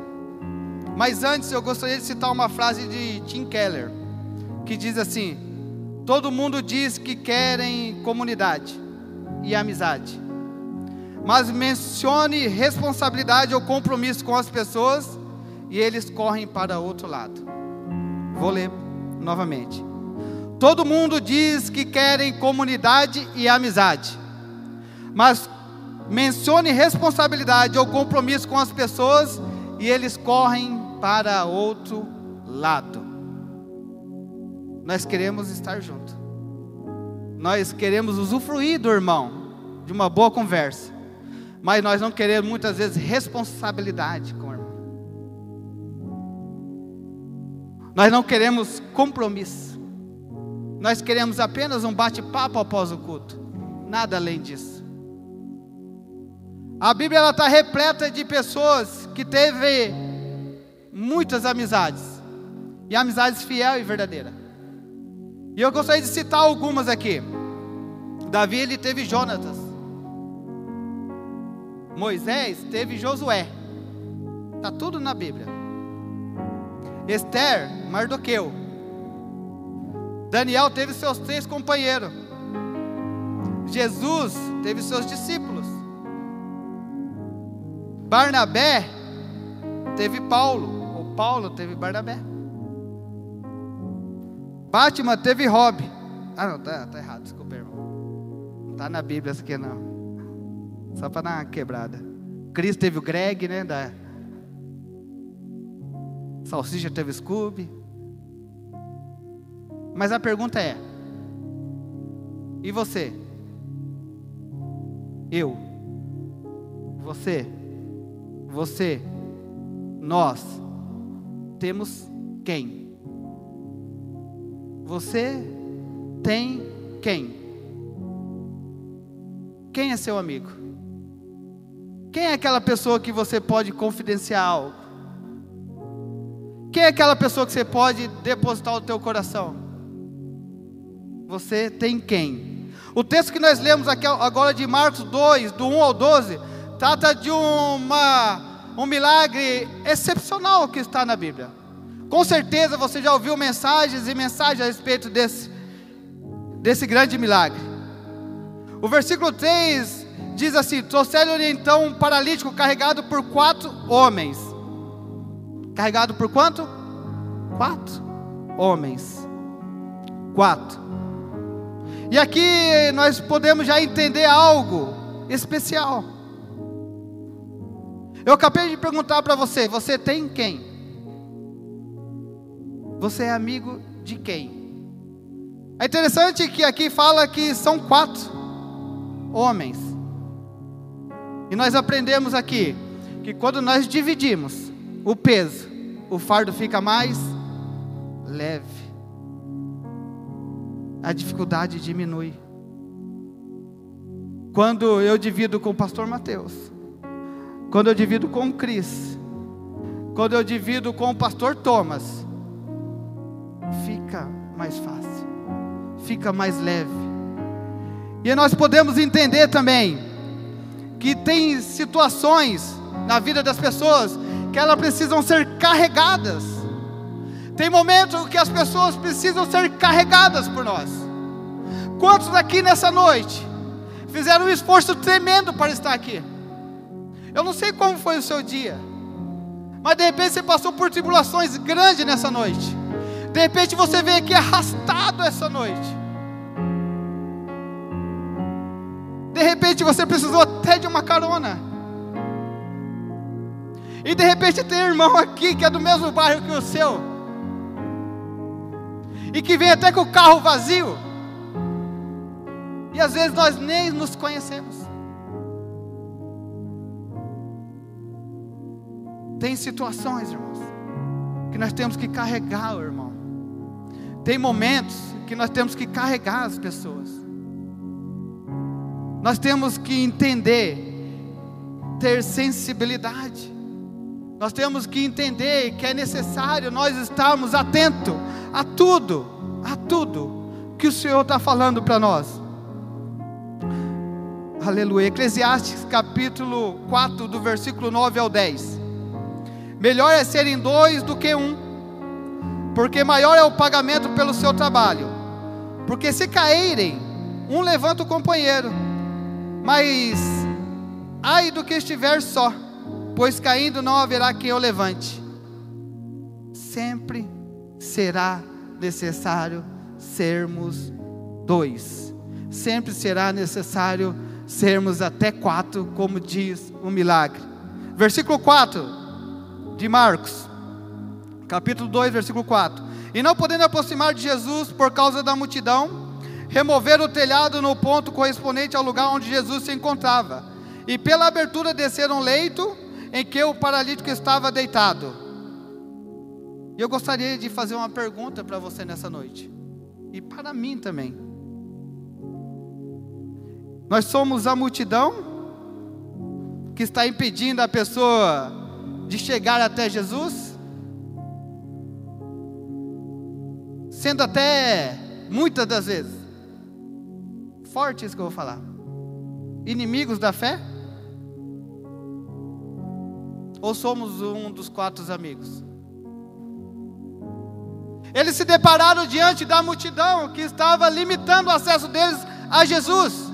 Mas antes eu gostaria de citar uma frase de Tim Keller, que diz assim: Todo mundo diz que querem comunidade e amizade mas mencione responsabilidade ou compromisso com as pessoas e eles correm para outro lado. Vou ler novamente. Todo mundo diz que querem comunidade e amizade, mas mencione responsabilidade ou compromisso com as pessoas e eles correm para outro lado. Nós queremos estar junto. Nós queremos usufruir do irmão, de uma boa conversa. Mas nós não queremos muitas vezes responsabilidade com o irmão. Nós não queremos compromisso. Nós queremos apenas um bate-papo após o culto. Nada além disso. A Bíblia está repleta de pessoas que teve muitas amizades. E amizades fiel e verdadeira. E eu gostaria de citar algumas aqui. Davi ele teve Jonatas. Moisés teve Josué. Está tudo na Bíblia. Esther, Mardoqueu. Daniel teve seus três companheiros. Jesus teve seus discípulos. Barnabé teve Paulo. Ou Paulo teve Barnabé. Batman teve Rob. Ah, não, tá, tá errado, desculpa, irmão. Não está na Bíblia isso aqui, não. Só para dar uma quebrada. Cris teve o Greg, né? Da... Salsicha teve Scooby. Mas a pergunta é: e você? Eu? Você? Você? Nós? Temos quem? Você tem quem? Quem é seu amigo? Quem é aquela pessoa que você pode confidenciar algo? Quem é aquela pessoa que você pode depositar o teu coração? Você tem quem? O texto que nós lemos aqui agora de Marcos 2, do 1 ao 12, trata de uma, um milagre excepcional que está na Bíblia. Com certeza você já ouviu mensagens e mensagens a respeito desse, desse grande milagre. O versículo 3 diz assim: trouxeram-lhe então um paralítico carregado por quatro homens. Carregado por quanto? Quatro homens. Quatro. E aqui nós podemos já entender algo especial. Eu acabei de perguntar para você: você tem quem? Você é amigo de quem? É interessante que aqui fala que são quatro homens. E nós aprendemos aqui que quando nós dividimos o peso, o fardo fica mais leve. A dificuldade diminui. Quando eu divido com o pastor Mateus, quando eu divido com o Cris, quando eu divido com o pastor Thomas, fica mais fácil, fica mais leve. E nós podemos entender também que tem situações na vida das pessoas que elas precisam ser carregadas. Tem momentos que as pessoas precisam ser carregadas por nós. Quantos aqui nessa noite fizeram um esforço tremendo para estar aqui? Eu não sei como foi o seu dia, mas de repente você passou por tribulações grandes nessa noite. De repente você veio aqui arrastado essa noite. De repente você precisou até de uma carona. E de repente tem um irmão aqui que é do mesmo bairro que o seu. E que vem até com o carro vazio. E às vezes nós nem nos conhecemos. Tem situações, irmãos, que nós temos que carregar irmão. Tem momentos que nós temos que carregar as pessoas. Nós temos que entender, ter sensibilidade. Nós temos que entender que é necessário nós estarmos atentos a tudo, a tudo que o Senhor está falando para nós. Aleluia. Eclesiastes capítulo 4, do versículo 9 ao 10. Melhor é serem dois do que um, porque maior é o pagamento pelo seu trabalho. Porque se caírem, um levanta o companheiro, mas ai do que estiver só, pois caindo não haverá quem o levante. Sempre será necessário sermos dois, sempre será necessário sermos até quatro, como diz o milagre. Versículo 4 de Marcos, capítulo 2, versículo 4. E não podendo aproximar de Jesus por causa da multidão, removeram o telhado no ponto correspondente ao lugar onde Jesus se encontrava. E pela abertura desceram leito em que o paralítico estava deitado. E eu gostaria de fazer uma pergunta para você nessa noite. E para mim também. Nós somos a multidão que está impedindo a pessoa de chegar até Jesus, sendo até muitas das vezes forte isso que eu vou falar. Inimigos da fé? Ou somos um dos quatro amigos? Eles se depararam diante da multidão que estava limitando o acesso deles a Jesus.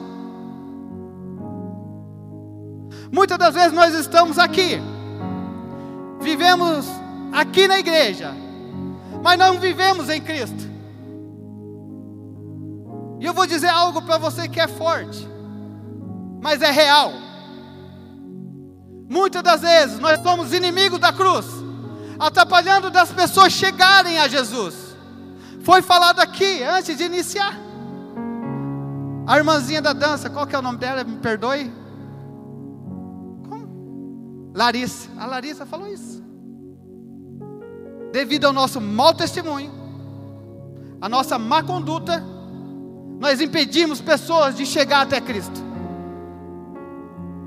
Muitas das vezes nós estamos aqui, vivemos aqui na igreja, mas não vivemos em Cristo. E eu vou dizer algo para você que é forte, mas é real. Muitas das vezes nós somos inimigos da cruz, atrapalhando das pessoas chegarem a Jesus. Foi falado aqui antes de iniciar. A irmãzinha da dança, qual que é o nome dela? Me perdoe. Larissa. A Larissa falou isso. Devido ao nosso mau testemunho, a nossa má conduta, nós impedimos pessoas de chegar até Cristo.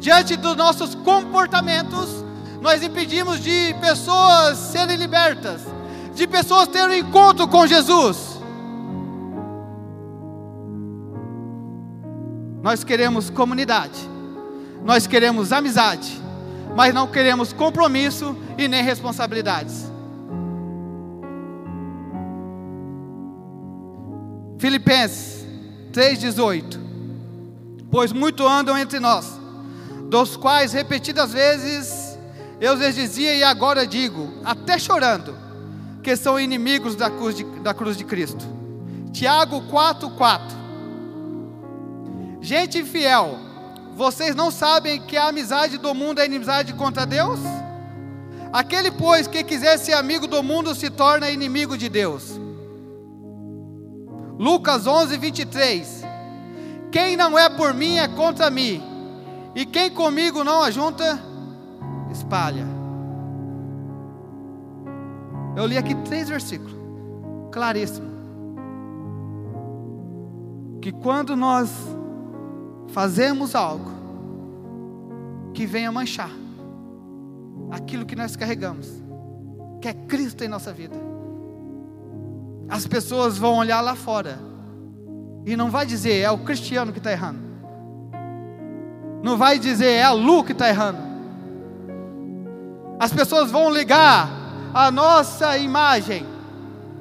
Diante dos nossos comportamentos, nós impedimos de pessoas serem libertas, de pessoas terem encontro com Jesus. Nós queremos comunidade, nós queremos amizade, mas não queremos compromisso e nem responsabilidades. Filipenses 3,18: Pois muito andam entre nós, dos quais repetidas vezes eu lhes dizia e agora digo, até chorando, que são inimigos da cruz de, da cruz de Cristo. Tiago 4,4: Gente infiel, vocês não sabem que a amizade do mundo é inimizade contra Deus? Aquele, pois, que quiser ser amigo do mundo se torna inimigo de Deus. Lucas 11, 23. Quem não é por mim é contra mim, e quem comigo não ajunta, espalha. Eu li aqui três versículos, claríssimo. Que quando nós fazemos algo que venha manchar aquilo que nós carregamos, que é Cristo em nossa vida. As pessoas vão olhar lá fora e não vai dizer é o cristiano que está errando, não vai dizer é a Lu que está errando. As pessoas vão ligar a nossa imagem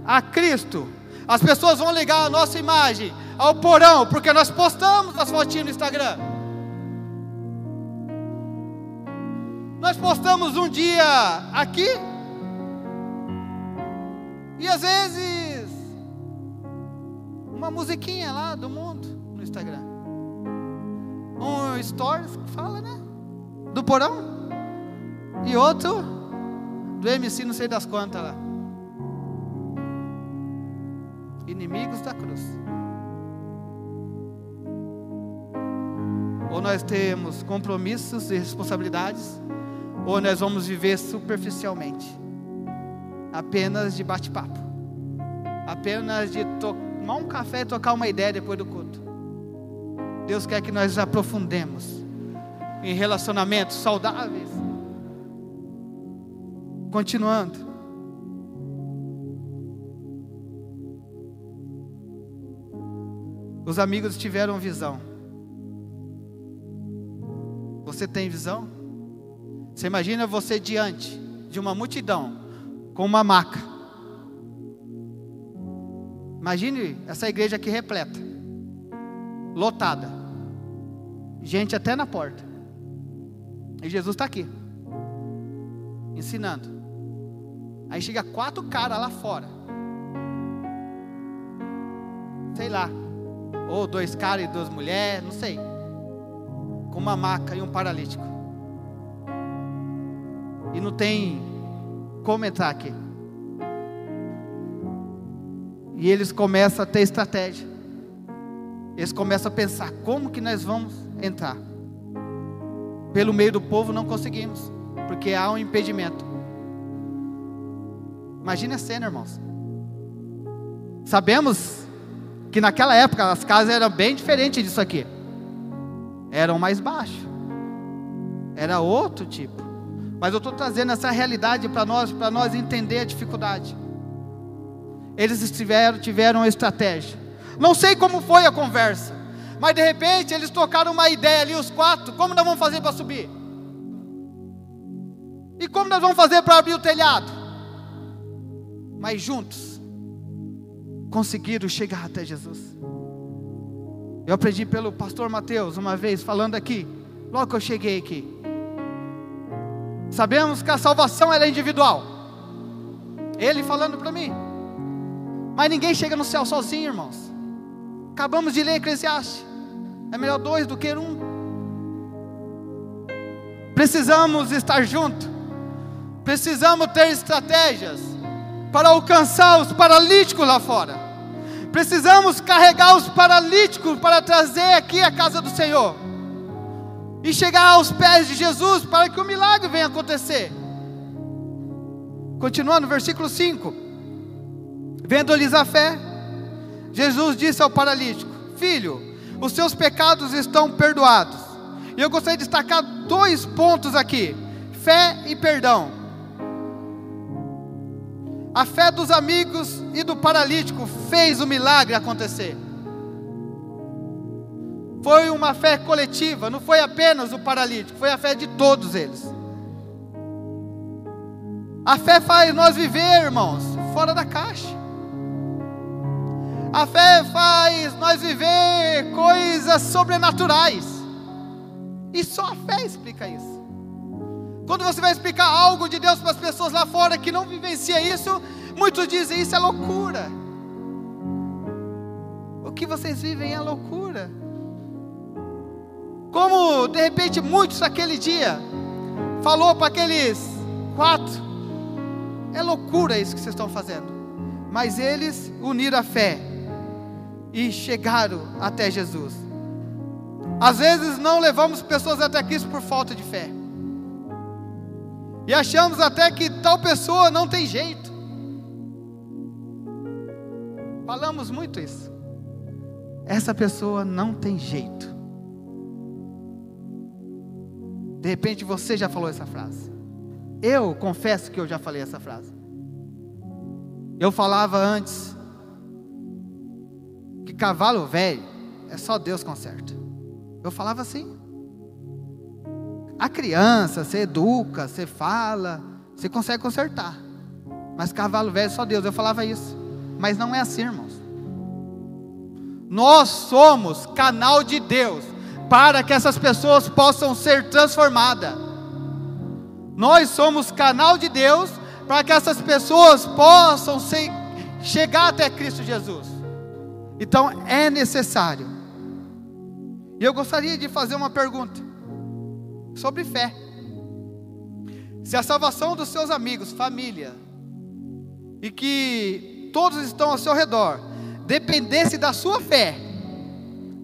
a Cristo. As pessoas vão ligar a nossa imagem ao porão, porque nós postamos as fotinhas no Instagram. Nós postamos um dia aqui, e às vezes, uma musiquinha lá do mundo no Instagram. Um stories que fala, né? Do porão. E outro do MC não sei das quantas lá. Inimigos da cruz. Ou nós temos compromissos e responsabilidades, ou nós vamos viver superficialmente, apenas de bate-papo, apenas de tomar um café e tocar uma ideia depois do culto. Deus quer que nós aprofundemos em relacionamentos saudáveis. Continuando. Os amigos tiveram visão. Você tem visão? Você imagina você diante de uma multidão com uma maca. Imagine essa igreja aqui repleta, lotada, gente até na porta. E Jesus está aqui, ensinando. Aí chega quatro caras lá fora. Sei lá. Ou dois caras e duas mulheres, não sei com uma maca e um paralítico. E não tem como entrar aqui. E eles começam a ter estratégia. Eles começam a pensar: como que nós vamos entrar? Pelo meio do povo não conseguimos, porque há um impedimento. Imagina a cena, irmãos. Sabemos que naquela época as casas eram bem diferentes disso aqui eram mais baixos. Era outro tipo. Mas eu estou trazendo essa realidade para nós, para nós entender a dificuldade. Eles estiveram, tiveram uma estratégia. Não sei como foi a conversa, mas de repente eles tocaram uma ideia ali, os quatro. Como nós vamos fazer para subir? E como nós vamos fazer para abrir o telhado? Mas juntos conseguiram chegar até Jesus. Eu aprendi pelo pastor Mateus uma vez, falando aqui, logo que eu cheguei aqui. Sabemos que a salvação é individual. Ele falando para mim. Mas ninguém chega no céu sozinho, irmãos. Acabamos de ler Eclesiastes. É melhor dois do que um. Precisamos estar juntos. Precisamos ter estratégias para alcançar os paralíticos lá fora. Precisamos carregar os paralíticos para trazer aqui a casa do Senhor. E chegar aos pés de Jesus para que o milagre venha acontecer. Continuando, versículo 5. Vendo-lhes a fé, Jesus disse ao paralítico: Filho, os seus pecados estão perdoados. E eu gostaria de destacar dois pontos aqui: fé e perdão. A fé dos amigos e do paralítico fez o milagre acontecer. Foi uma fé coletiva, não foi apenas o paralítico, foi a fé de todos eles. A fé faz nós viver, irmãos, fora da caixa. A fé faz nós viver coisas sobrenaturais. E só a fé explica isso. Quando você vai explicar algo de Deus para as pessoas lá fora que não vivencia isso, muitos dizem isso é loucura. O que vocês vivem é loucura. Como de repente muitos aquele dia falou para aqueles quatro, é loucura isso que vocês estão fazendo. Mas eles uniram a fé e chegaram até Jesus. Às vezes não levamos pessoas até Cristo por falta de fé. E achamos até que tal pessoa não tem jeito. Falamos muito isso. Essa pessoa não tem jeito. De repente você já falou essa frase. Eu confesso que eu já falei essa frase. Eu falava antes que cavalo velho é só Deus conserta. Eu falava assim. A criança, você educa, você fala, você consegue consertar. Mas cavalo velho é só Deus. Eu falava isso. Mas não é assim, irmãos. Nós somos canal de Deus para que essas pessoas possam ser transformadas. Nós somos canal de Deus para que essas pessoas possam ser, chegar até Cristo Jesus. Então é necessário. E eu gostaria de fazer uma pergunta sobre fé. Se a salvação dos seus amigos, família, e que todos estão ao seu redor, dependesse da sua fé,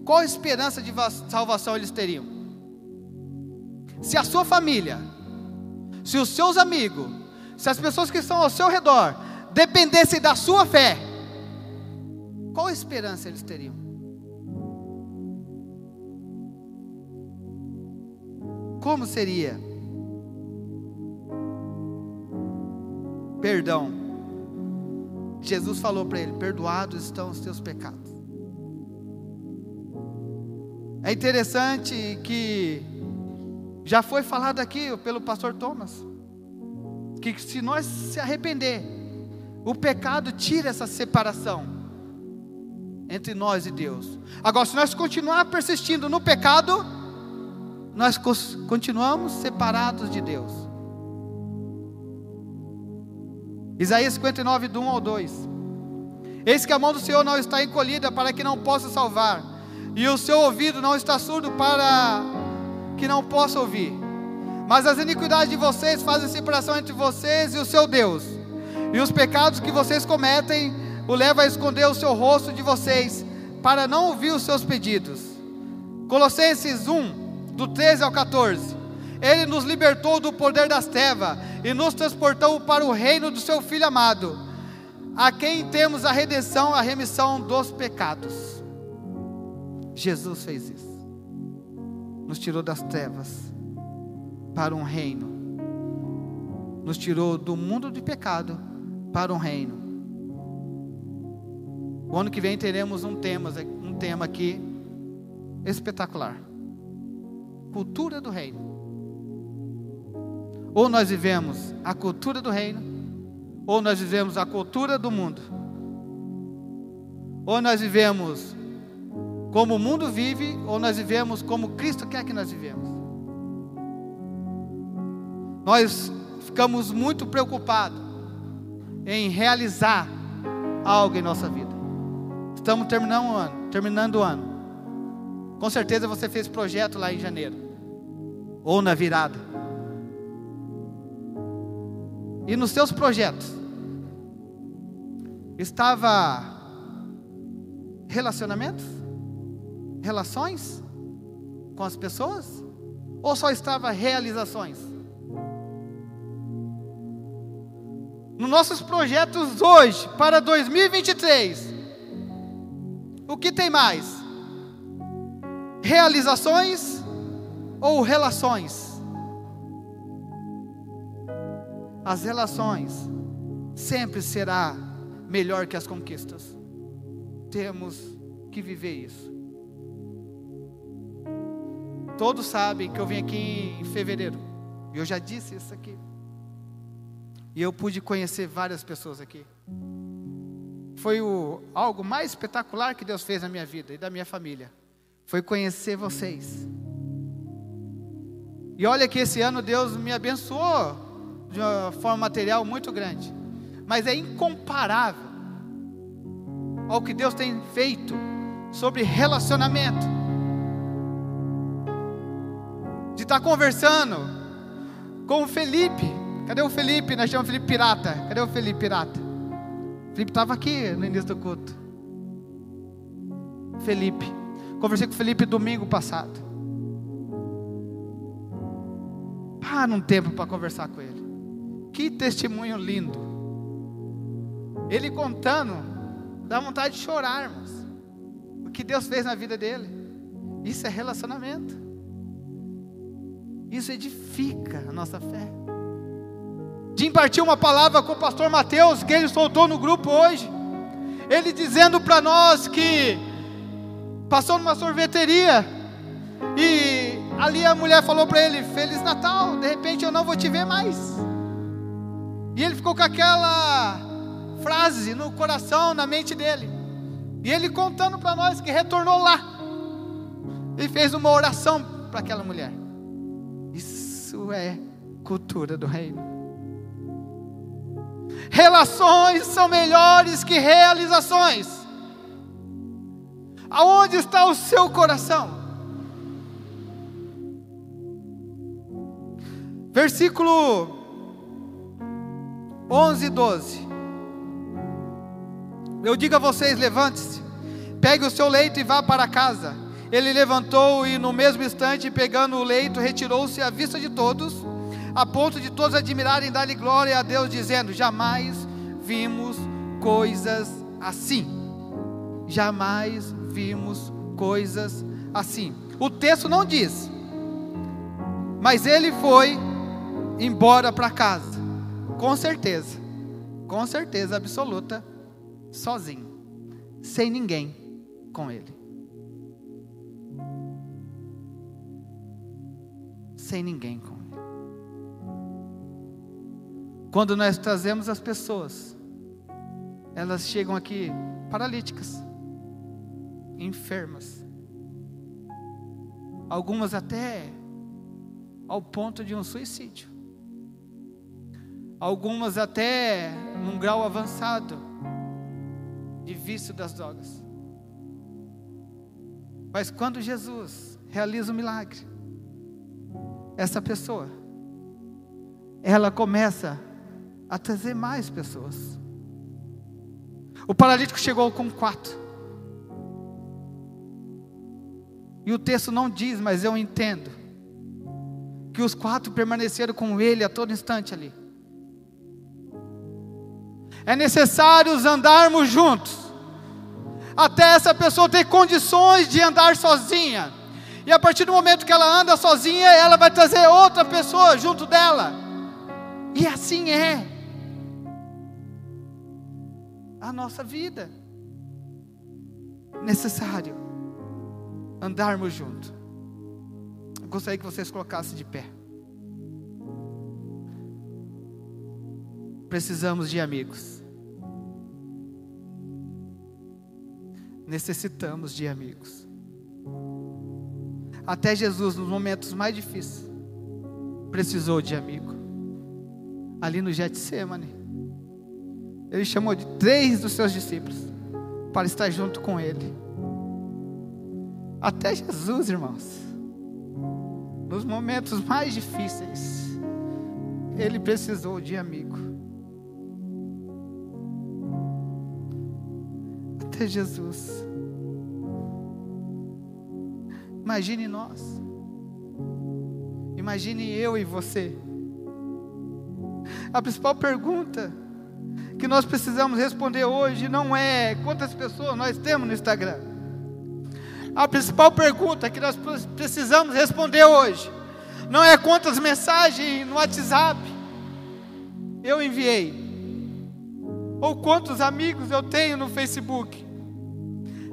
qual esperança de salvação eles teriam? Se a sua família, se os seus amigos, se as pessoas que estão ao seu redor dependessem da sua fé, qual esperança eles teriam? Como seria? Perdão. Jesus falou para ele: Perdoados estão os teus pecados. É interessante que já foi falado aqui pelo pastor Thomas que se nós se arrepender, o pecado tira essa separação entre nós e Deus. Agora, se nós continuar persistindo no pecado, nós continuamos separados de Deus. Isaías 59, do 1 ao 2. Eis que a mão do Senhor não está encolhida para que não possa salvar e o seu ouvido não está surdo para que não possa ouvir. Mas as iniquidades de vocês fazem separação entre vocês e o seu Deus, e os pecados que vocês cometem o levam a esconder o seu rosto de vocês, para não ouvir os seus pedidos. Colossenses 1, do 13 ao 14. Ele nos libertou do poder das trevas e nos transportou para o reino do seu Filho amado, a quem temos a redenção, a remissão dos pecados. Jesus fez isso. Nos tirou das trevas para um reino. Nos tirou do mundo de pecado para um reino. O ano que vem teremos um tema, um tema aqui espetacular. Cultura do reino. Ou nós vivemos a cultura do reino, ou nós vivemos a cultura do mundo. Ou nós vivemos como o mundo vive ou nós vivemos como Cristo quer que nós vivemos. Nós ficamos muito preocupados em realizar algo em nossa vida. Estamos terminando o ano, terminando o ano. Com certeza você fez projeto lá em janeiro ou na virada. E nos seus projetos estava relacionamentos? relações com as pessoas? Ou só estava realizações? Nos nossos projetos hoje, para 2023, o que tem mais? Realizações ou relações? As relações sempre será melhor que as conquistas. Temos que viver isso. Todos sabem que eu vim aqui em fevereiro. E eu já disse isso aqui. E eu pude conhecer várias pessoas aqui. Foi o, algo mais espetacular que Deus fez na minha vida e da minha família. Foi conhecer vocês. E olha que esse ano Deus me abençoou de uma forma material muito grande. Mas é incomparável ao que Deus tem feito sobre relacionamento estar conversando com o Felipe. Cadê o Felipe? Nós chamamos Felipe Pirata. Cadê o Felipe Pirata? Felipe estava aqui no início do culto. Felipe. Conversei com o Felipe domingo passado. Para um tempo para conversar com ele. Que testemunho lindo. Ele contando, dá vontade de chorar, irmãos. O que Deus fez na vida dele. Isso é relacionamento. Isso edifica a nossa fé. De impartir uma palavra com o pastor Mateus, que ele soltou no grupo hoje. Ele dizendo para nós que passou numa sorveteria e ali a mulher falou para ele: Feliz Natal, de repente eu não vou te ver mais. E ele ficou com aquela frase no coração, na mente dele. E ele contando para nós que retornou lá e fez uma oração para aquela mulher. Isso é cultura do reino. Relações são melhores que realizações. Aonde está o seu coração? Versículo 11 e 12. Eu digo a vocês: levante-se, pegue o seu leito e vá para casa. Ele levantou e, no mesmo instante, pegando o leito, retirou-se à vista de todos, a ponto de todos admirarem e dar-lhe glória a Deus, dizendo: Jamais vimos coisas assim. Jamais vimos coisas assim. O texto não diz, mas ele foi embora para casa, com certeza, com certeza absoluta sozinho, sem ninguém com ele. Sem ninguém com Quando nós trazemos as pessoas, elas chegam aqui paralíticas, enfermas, algumas até ao ponto de um suicídio, algumas até num grau avançado de vício das drogas. Mas quando Jesus realiza o milagre, essa pessoa, ela começa a trazer mais pessoas. O paralítico chegou com quatro. E o texto não diz, mas eu entendo, que os quatro permaneceram com ele a todo instante ali. É necessário andarmos juntos, até essa pessoa ter condições de andar sozinha. E a partir do momento que ela anda sozinha, ela vai trazer outra pessoa junto dela. E assim é a nossa vida. Necessário andarmos juntos. Gostaria que vocês colocassem de pé. Precisamos de amigos. Necessitamos de amigos. Até Jesus, nos momentos mais difíceis, precisou de amigo. Ali no Getsemane, ele chamou de três dos seus discípulos para estar junto com ele. Até Jesus, irmãos, nos momentos mais difíceis, ele precisou de amigo. até Jesus. Imagine nós. Imagine eu e você. A principal pergunta que nós precisamos responder hoje não é quantas pessoas nós temos no Instagram. A principal pergunta que nós precisamos responder hoje não é quantas mensagens no WhatsApp eu enviei, ou quantos amigos eu tenho no Facebook.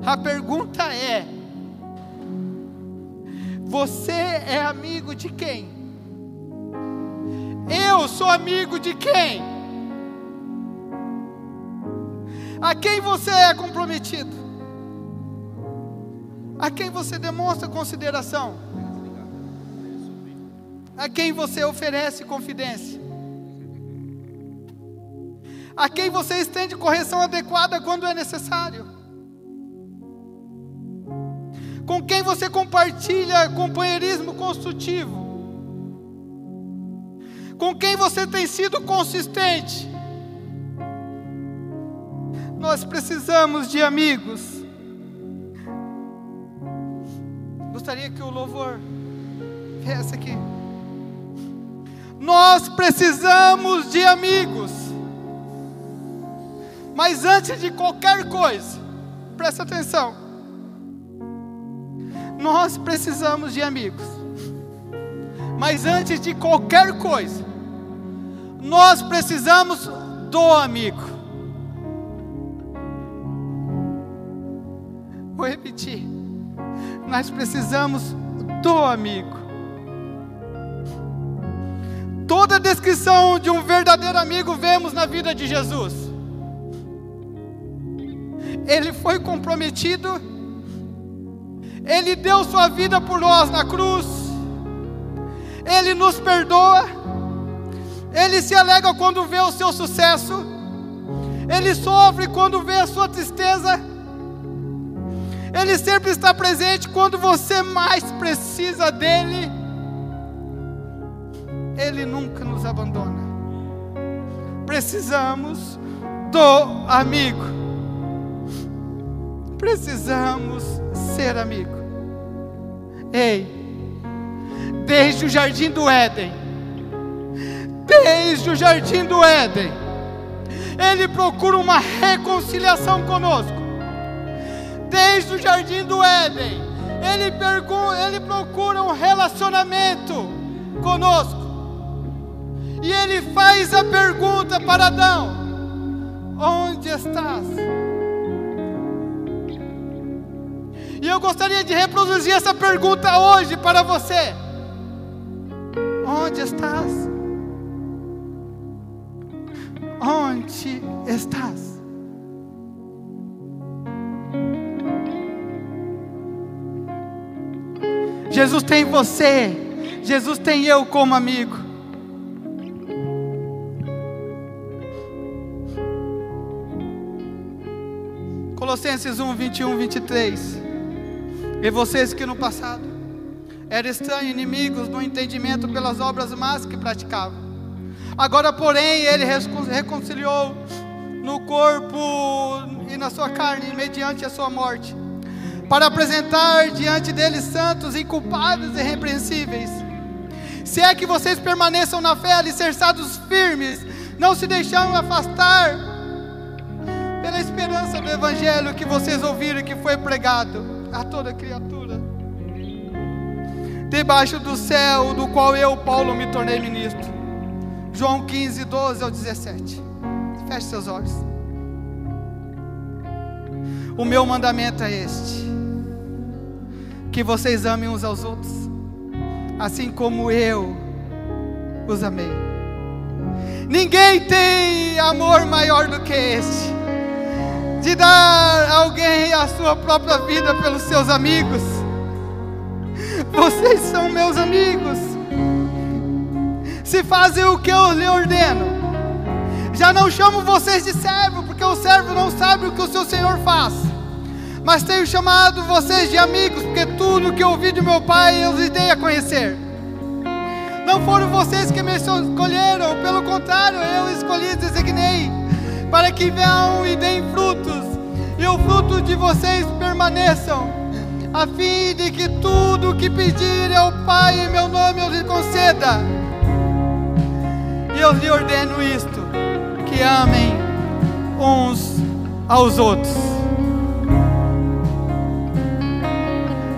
A pergunta é: você é amigo de quem? Eu sou amigo de quem? A quem você é comprometido? A quem você demonstra consideração? A quem você oferece confidência? A quem você estende correção adequada quando é necessário? com quem você compartilha companheirismo construtivo, com quem você tem sido consistente. Nós precisamos de amigos. Gostaria que o louvor viesse aqui. Nós precisamos de amigos. Mas antes de qualquer coisa, presta atenção. Nós precisamos de amigos. Mas antes de qualquer coisa, nós precisamos do amigo. Nós precisamos do amigo. Toda a descrição de um verdadeiro amigo vemos na vida de Jesus. Ele foi comprometido, ele deu sua vida por nós na cruz, ele nos perdoa, ele se alegra quando vê o seu sucesso, ele sofre quando vê a sua tristeza, ele sempre está presente quando você mais precisa dele. Ele nunca nos abandona. Precisamos do amigo. Precisamos ser amigo. Ei, desde o jardim do Éden, desde o jardim do Éden, Ele procura uma reconciliação conosco desde o jardim do Éden, ele, ele procura um relacionamento conosco. E ele faz a pergunta para Adão: Onde estás? E eu gostaria de reproduzir essa pergunta hoje para você: Onde estás? Onde estás? Jesus tem você, Jesus tem eu como amigo. Colossenses 1, 21, 23. E vocês que no passado eram estranhos, inimigos no entendimento pelas obras más que praticavam. Agora, porém, ele reconciliou no corpo e na sua carne, mediante a sua morte para apresentar diante deles santos, inculpados e irrepreensíveis. Se é que vocês permaneçam na fé, alicerçados firmes, não se deixando afastar pela esperança do Evangelho que vocês ouviram e que foi pregado a toda criatura. Debaixo do céu, do qual eu, Paulo, me tornei ministro. João 15, 12 ao 17. Feche seus olhos. O meu mandamento é este que vocês amem uns aos outros, assim como eu os amei. Ninguém tem amor maior do que este, de dar alguém a sua própria vida pelos seus amigos. Vocês são meus amigos. Se fazem o que eu lhe ordeno, já não chamo vocês de servo, porque o servo não sabe o que o seu senhor faz mas tenho chamado vocês de amigos, porque tudo que ouvi de meu Pai eu lhes dei a conhecer. Não foram vocês que me escolheram, pelo contrário, eu escolhi e designei, para que venham e deem frutos, e o fruto de vocês permaneçam, a fim de que tudo o que pedirem ao Pai em meu nome eu lhes conceda. E eu lhe ordeno isto: que amem uns aos outros.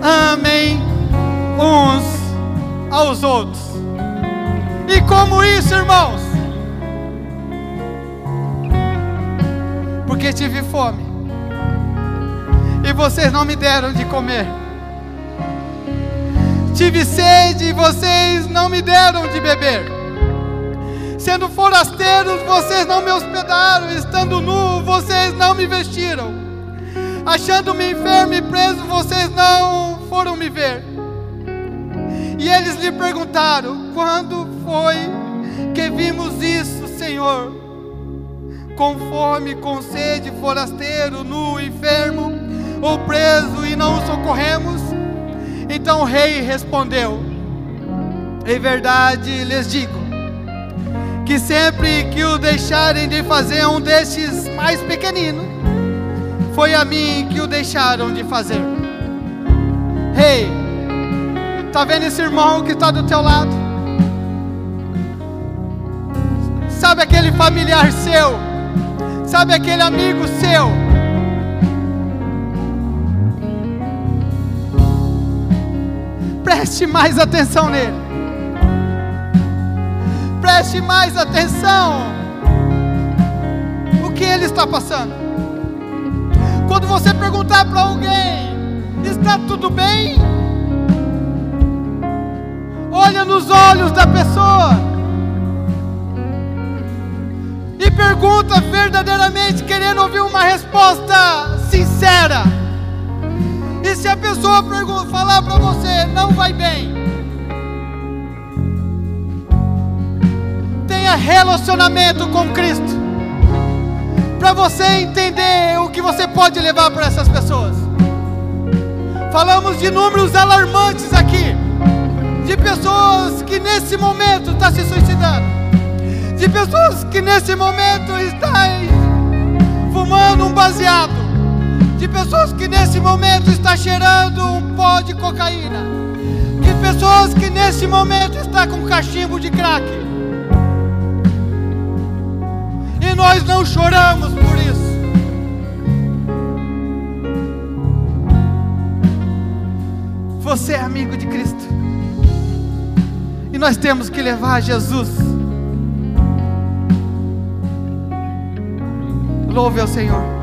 Amem uns aos outros. E como isso, irmãos? Porque tive fome e vocês não me deram de comer. Tive sede e vocês não me deram de beber. Sendo forasteiros, vocês não me hospedaram. Estando nu, vocês não me vestiram achando-me enfermo e preso, vocês não foram me ver. E eles lhe perguntaram: Quando foi que vimos isso, Senhor? Com fome, com sede, forasteiro, nu, enfermo ou preso e não o socorremos? Então o rei respondeu: Em verdade lhes digo, que sempre que o deixarem de fazer um destes mais pequeninos, foi a mim que o deixaram de fazer. Rei, hey, tá vendo esse irmão que está do teu lado? Sabe aquele familiar seu? Sabe aquele amigo seu? Preste mais atenção nele. preste mais atenção. O que ele está passando? Quando você perguntar para alguém, está tudo bem? Olha nos olhos da pessoa e pergunta verdadeiramente, querendo ouvir uma resposta sincera. E se a pessoa falar para você, não vai bem, tenha relacionamento com Cristo, para você entender o que você pode levar para essas pessoas. Falamos de números alarmantes aqui, de pessoas que nesse momento estão tá se suicidando, de pessoas que nesse momento estão fumando um baseado de pessoas que nesse momento está cheirando um pó de cocaína, de pessoas que nesse momento está com cachimbo de crack. E nós não choramos por isso. Você é amigo de Cristo. E nós temos que levar Jesus. Louve ao Senhor.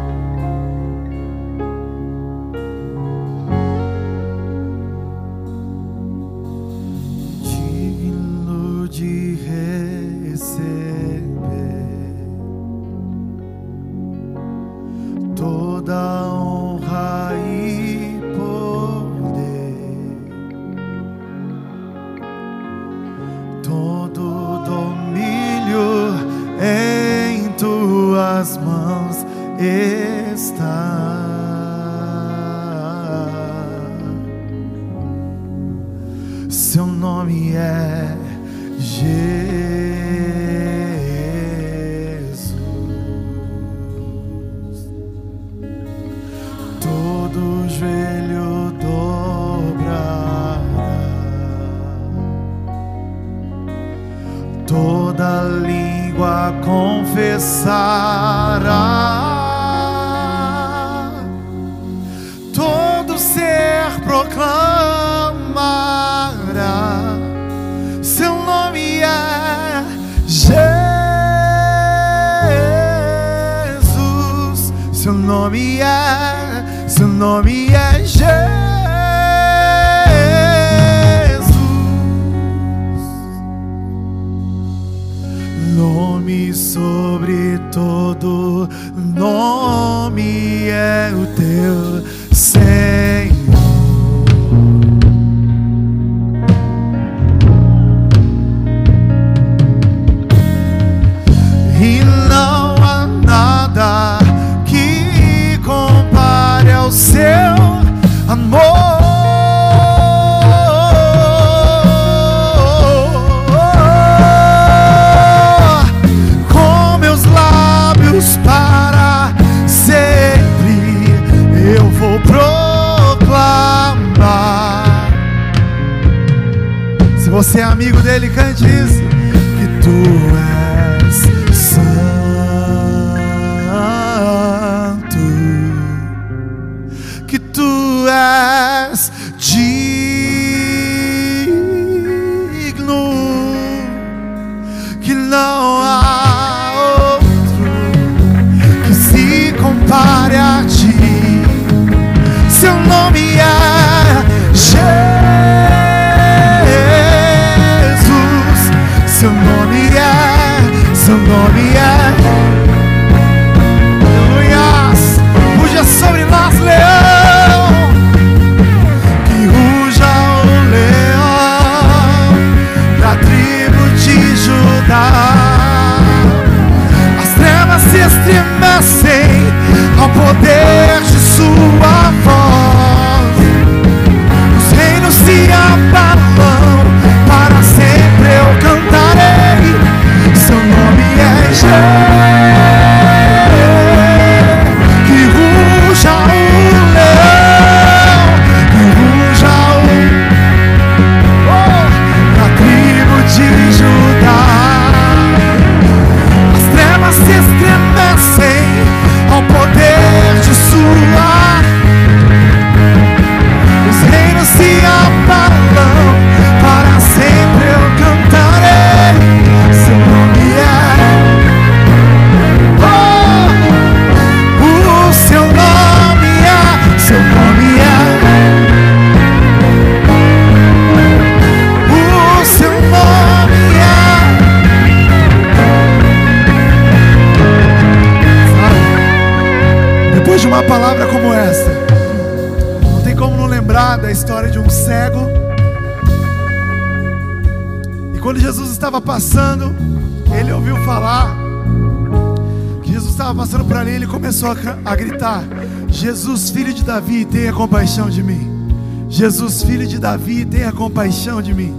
Compaixão de mim. Jesus, filho de Davi, tenha compaixão de mim.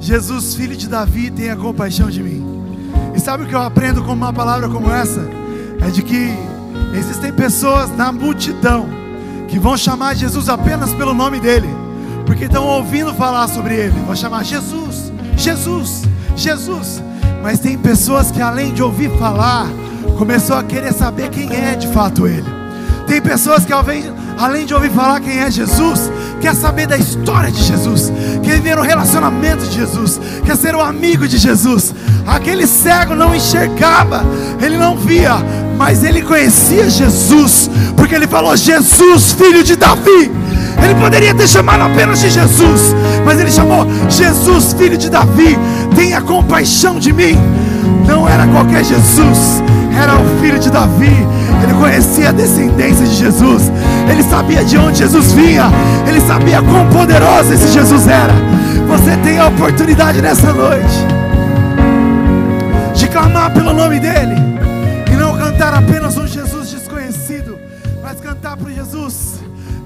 Jesus, filho de Davi, tenha compaixão de mim. E sabe o que eu aprendo com uma palavra como essa? É de que existem pessoas na multidão que vão chamar Jesus apenas pelo nome dele, porque estão ouvindo falar sobre ele. Vão chamar Jesus, Jesus, Jesus. Mas tem pessoas que além de ouvir falar, começou a querer saber quem é de fato ele. Tem pessoas que além de ouvir falar quem é Jesus, quer saber da história de Jesus, quer viver o relacionamento de Jesus, quer ser o amigo de Jesus. Aquele cego não enxergava, ele não via, mas ele conhecia Jesus, porque ele falou: Jesus, filho de Davi. Ele poderia ter chamado apenas de Jesus, mas ele chamou Jesus, filho de Davi. Tenha compaixão de mim. Não era qualquer Jesus, era o filho de Davi. Ele conhecia a descendência de Jesus. Ele sabia de onde Jesus vinha. Ele sabia quão poderoso esse Jesus era. Você tem a oportunidade nessa noite de clamar pelo nome dele e não cantar apenas um Jesus desconhecido, mas cantar para Jesus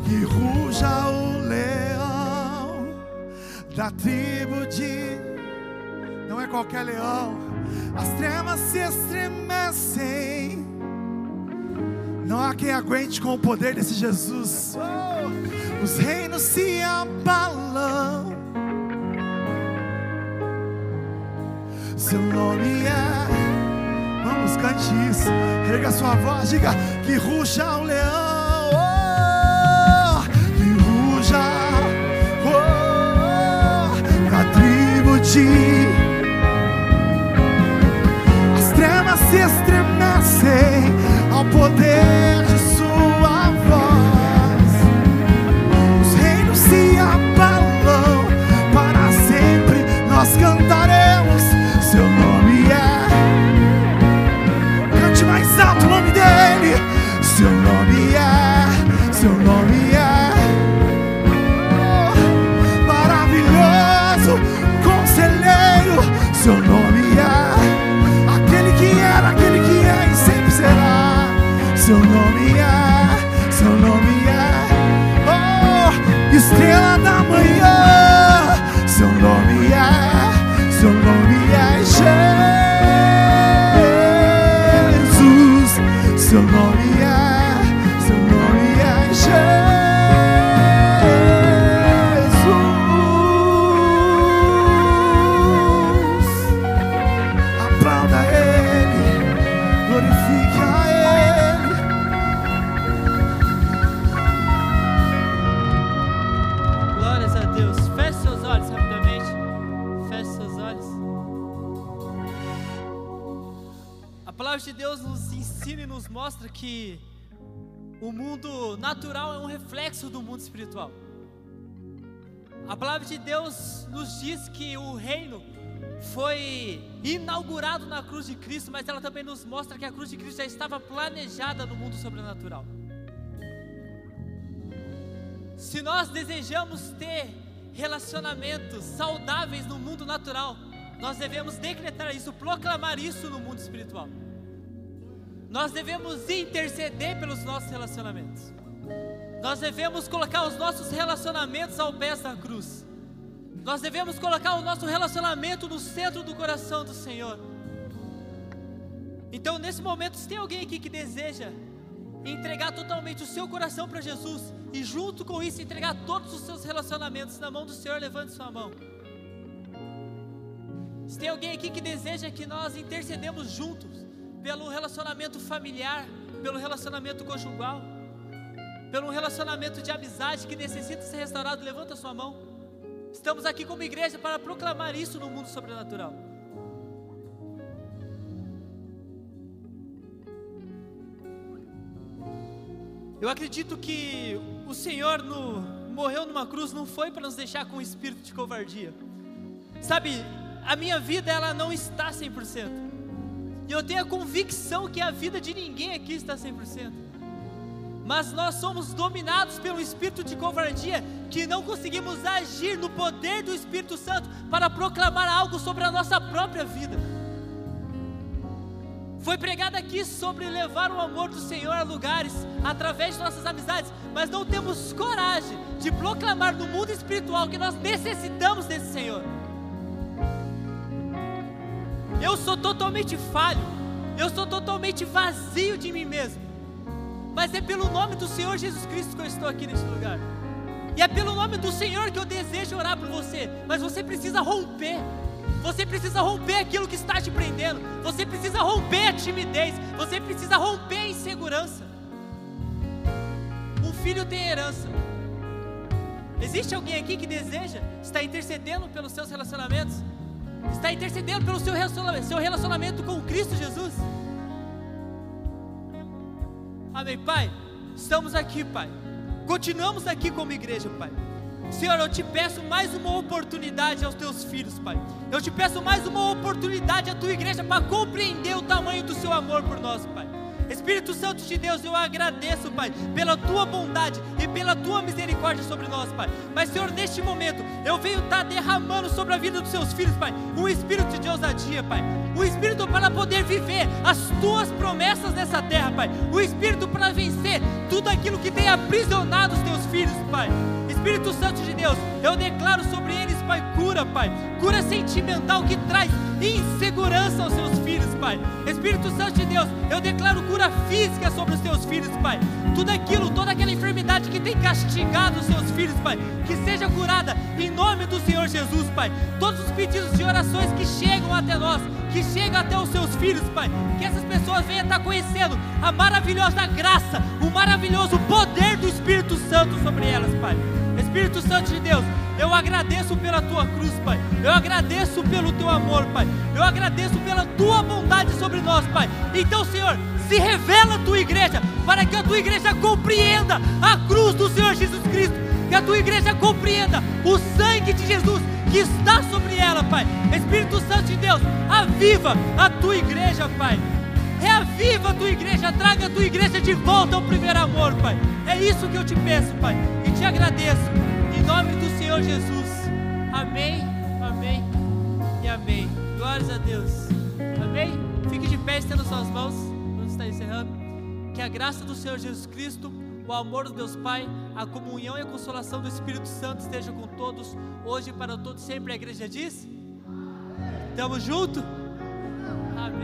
que ruja o leão da tribo de não é qualquer leão. As trevas se estremecem com o poder desse Jesus. Os reinos se abalam. Seu nome é. Vamos, cante isso. Erga sua voz, diga que ruja o leão. Oh, que ruja. Oh, tribo de. As trevas se estremecem ao poder espiritual. A palavra de Deus nos diz que o reino foi inaugurado na cruz de Cristo, mas ela também nos mostra que a cruz de Cristo já estava planejada no mundo sobrenatural. Se nós desejamos ter relacionamentos saudáveis no mundo natural, nós devemos decretar isso, proclamar isso no mundo espiritual. Nós devemos interceder pelos nossos relacionamentos. Nós devemos colocar os nossos relacionamentos ao pé da cruz. Nós devemos colocar o nosso relacionamento no centro do coração do Senhor. Então, nesse momento, se tem alguém aqui que deseja entregar totalmente o seu coração para Jesus e junto com isso entregar todos os seus relacionamentos na mão do Senhor, levante sua mão. Se tem alguém aqui que deseja que nós intercedemos juntos pelo relacionamento familiar, pelo relacionamento conjugal, pelo relacionamento de amizade que necessita ser restaurado, levanta sua mão. Estamos aqui como igreja para proclamar isso no mundo sobrenatural. Eu acredito que o Senhor no, morreu numa cruz não foi para nos deixar com um espírito de covardia. Sabe, a minha vida ela não está 100%. E eu tenho a convicção que a vida de ninguém aqui está 100%. Mas nós somos dominados pelo espírito de covardia, que não conseguimos agir no poder do Espírito Santo para proclamar algo sobre a nossa própria vida. Foi pregado aqui sobre levar o amor do Senhor a lugares através de nossas amizades, mas não temos coragem de proclamar no mundo espiritual que nós necessitamos desse Senhor. Eu sou totalmente falho, eu sou totalmente vazio de mim mesmo, mas é pelo nome do Senhor Jesus Cristo que eu estou aqui neste lugar, e é pelo nome do Senhor que eu desejo orar por você, mas você precisa romper. Você precisa romper aquilo que está te prendendo. Você precisa romper a timidez. Você precisa romper a insegurança. Um filho tem herança. Existe alguém aqui que deseja estar intercedendo pelos seus relacionamentos? Está intercedendo pelo seu relacionamento, seu relacionamento com Cristo Jesus? Amém, Pai. Estamos aqui, Pai. Continuamos aqui como igreja, Pai. Senhor, eu te peço mais uma oportunidade aos teus filhos, Pai. Eu te peço mais uma oportunidade à tua igreja para compreender o tamanho do seu amor por nós, Pai. Espírito Santo de Deus, eu agradeço, Pai, pela tua bondade e pela tua misericórdia sobre nós, Pai. Mas, Senhor, neste momento, eu venho estar tá derramando sobre a vida dos seus filhos, Pai, um espírito de ousadia, Pai. Um espírito para poder viver as tuas promessas nessa terra, Pai. Um espírito para vencer tudo aquilo que tem aprisionado os teus filhos, Pai. Espírito Santo de Deus, eu declaro sobre eles, Pai, cura, Pai. Cura sentimental que traz insegurança aos seus filhos, Pai. Espírito Santo de Deus, eu declaro cura física sobre os teus filhos, Pai. Tudo aquilo, toda aquela enfermidade que tem castigado os seus filhos, Pai, que seja curada em nome do Senhor Jesus, Pai. Todos os pedidos de orações que chegam até nós, que chegam até os seus filhos, Pai, que essas pessoas venham estar conhecendo a maravilhosa graça, o maravilhoso poder do Espírito Santo sobre elas, Pai. Espírito Santo de Deus, eu agradeço pela tua cruz, Pai. Eu agradeço pelo teu amor, Pai. Eu agradeço pela tua bondade sobre nós, Pai. Então, Senhor, se revela a tua igreja, para que a tua igreja compreenda a cruz do Senhor Jesus Cristo, que a tua igreja compreenda o sangue de Jesus que está sobre ela, Pai. Espírito Santo de Deus, aviva a tua igreja, Pai. Reaviva a tua igreja, traga a tua igreja de volta ao primeiro amor, Pai. É isso que eu te peço, Pai, e te agradeço. Em nome do Senhor Jesus. Amém, amém e amém. Glórias a Deus. Amém? Fique de pé, estendo suas mãos. Vamos estar encerrando. Que a graça do Senhor Jesus Cristo, o amor do Deus Pai, a comunhão e a consolação do Espírito Santo esteja com todos, hoje para todos sempre. A igreja diz: Tamo junto? Amém.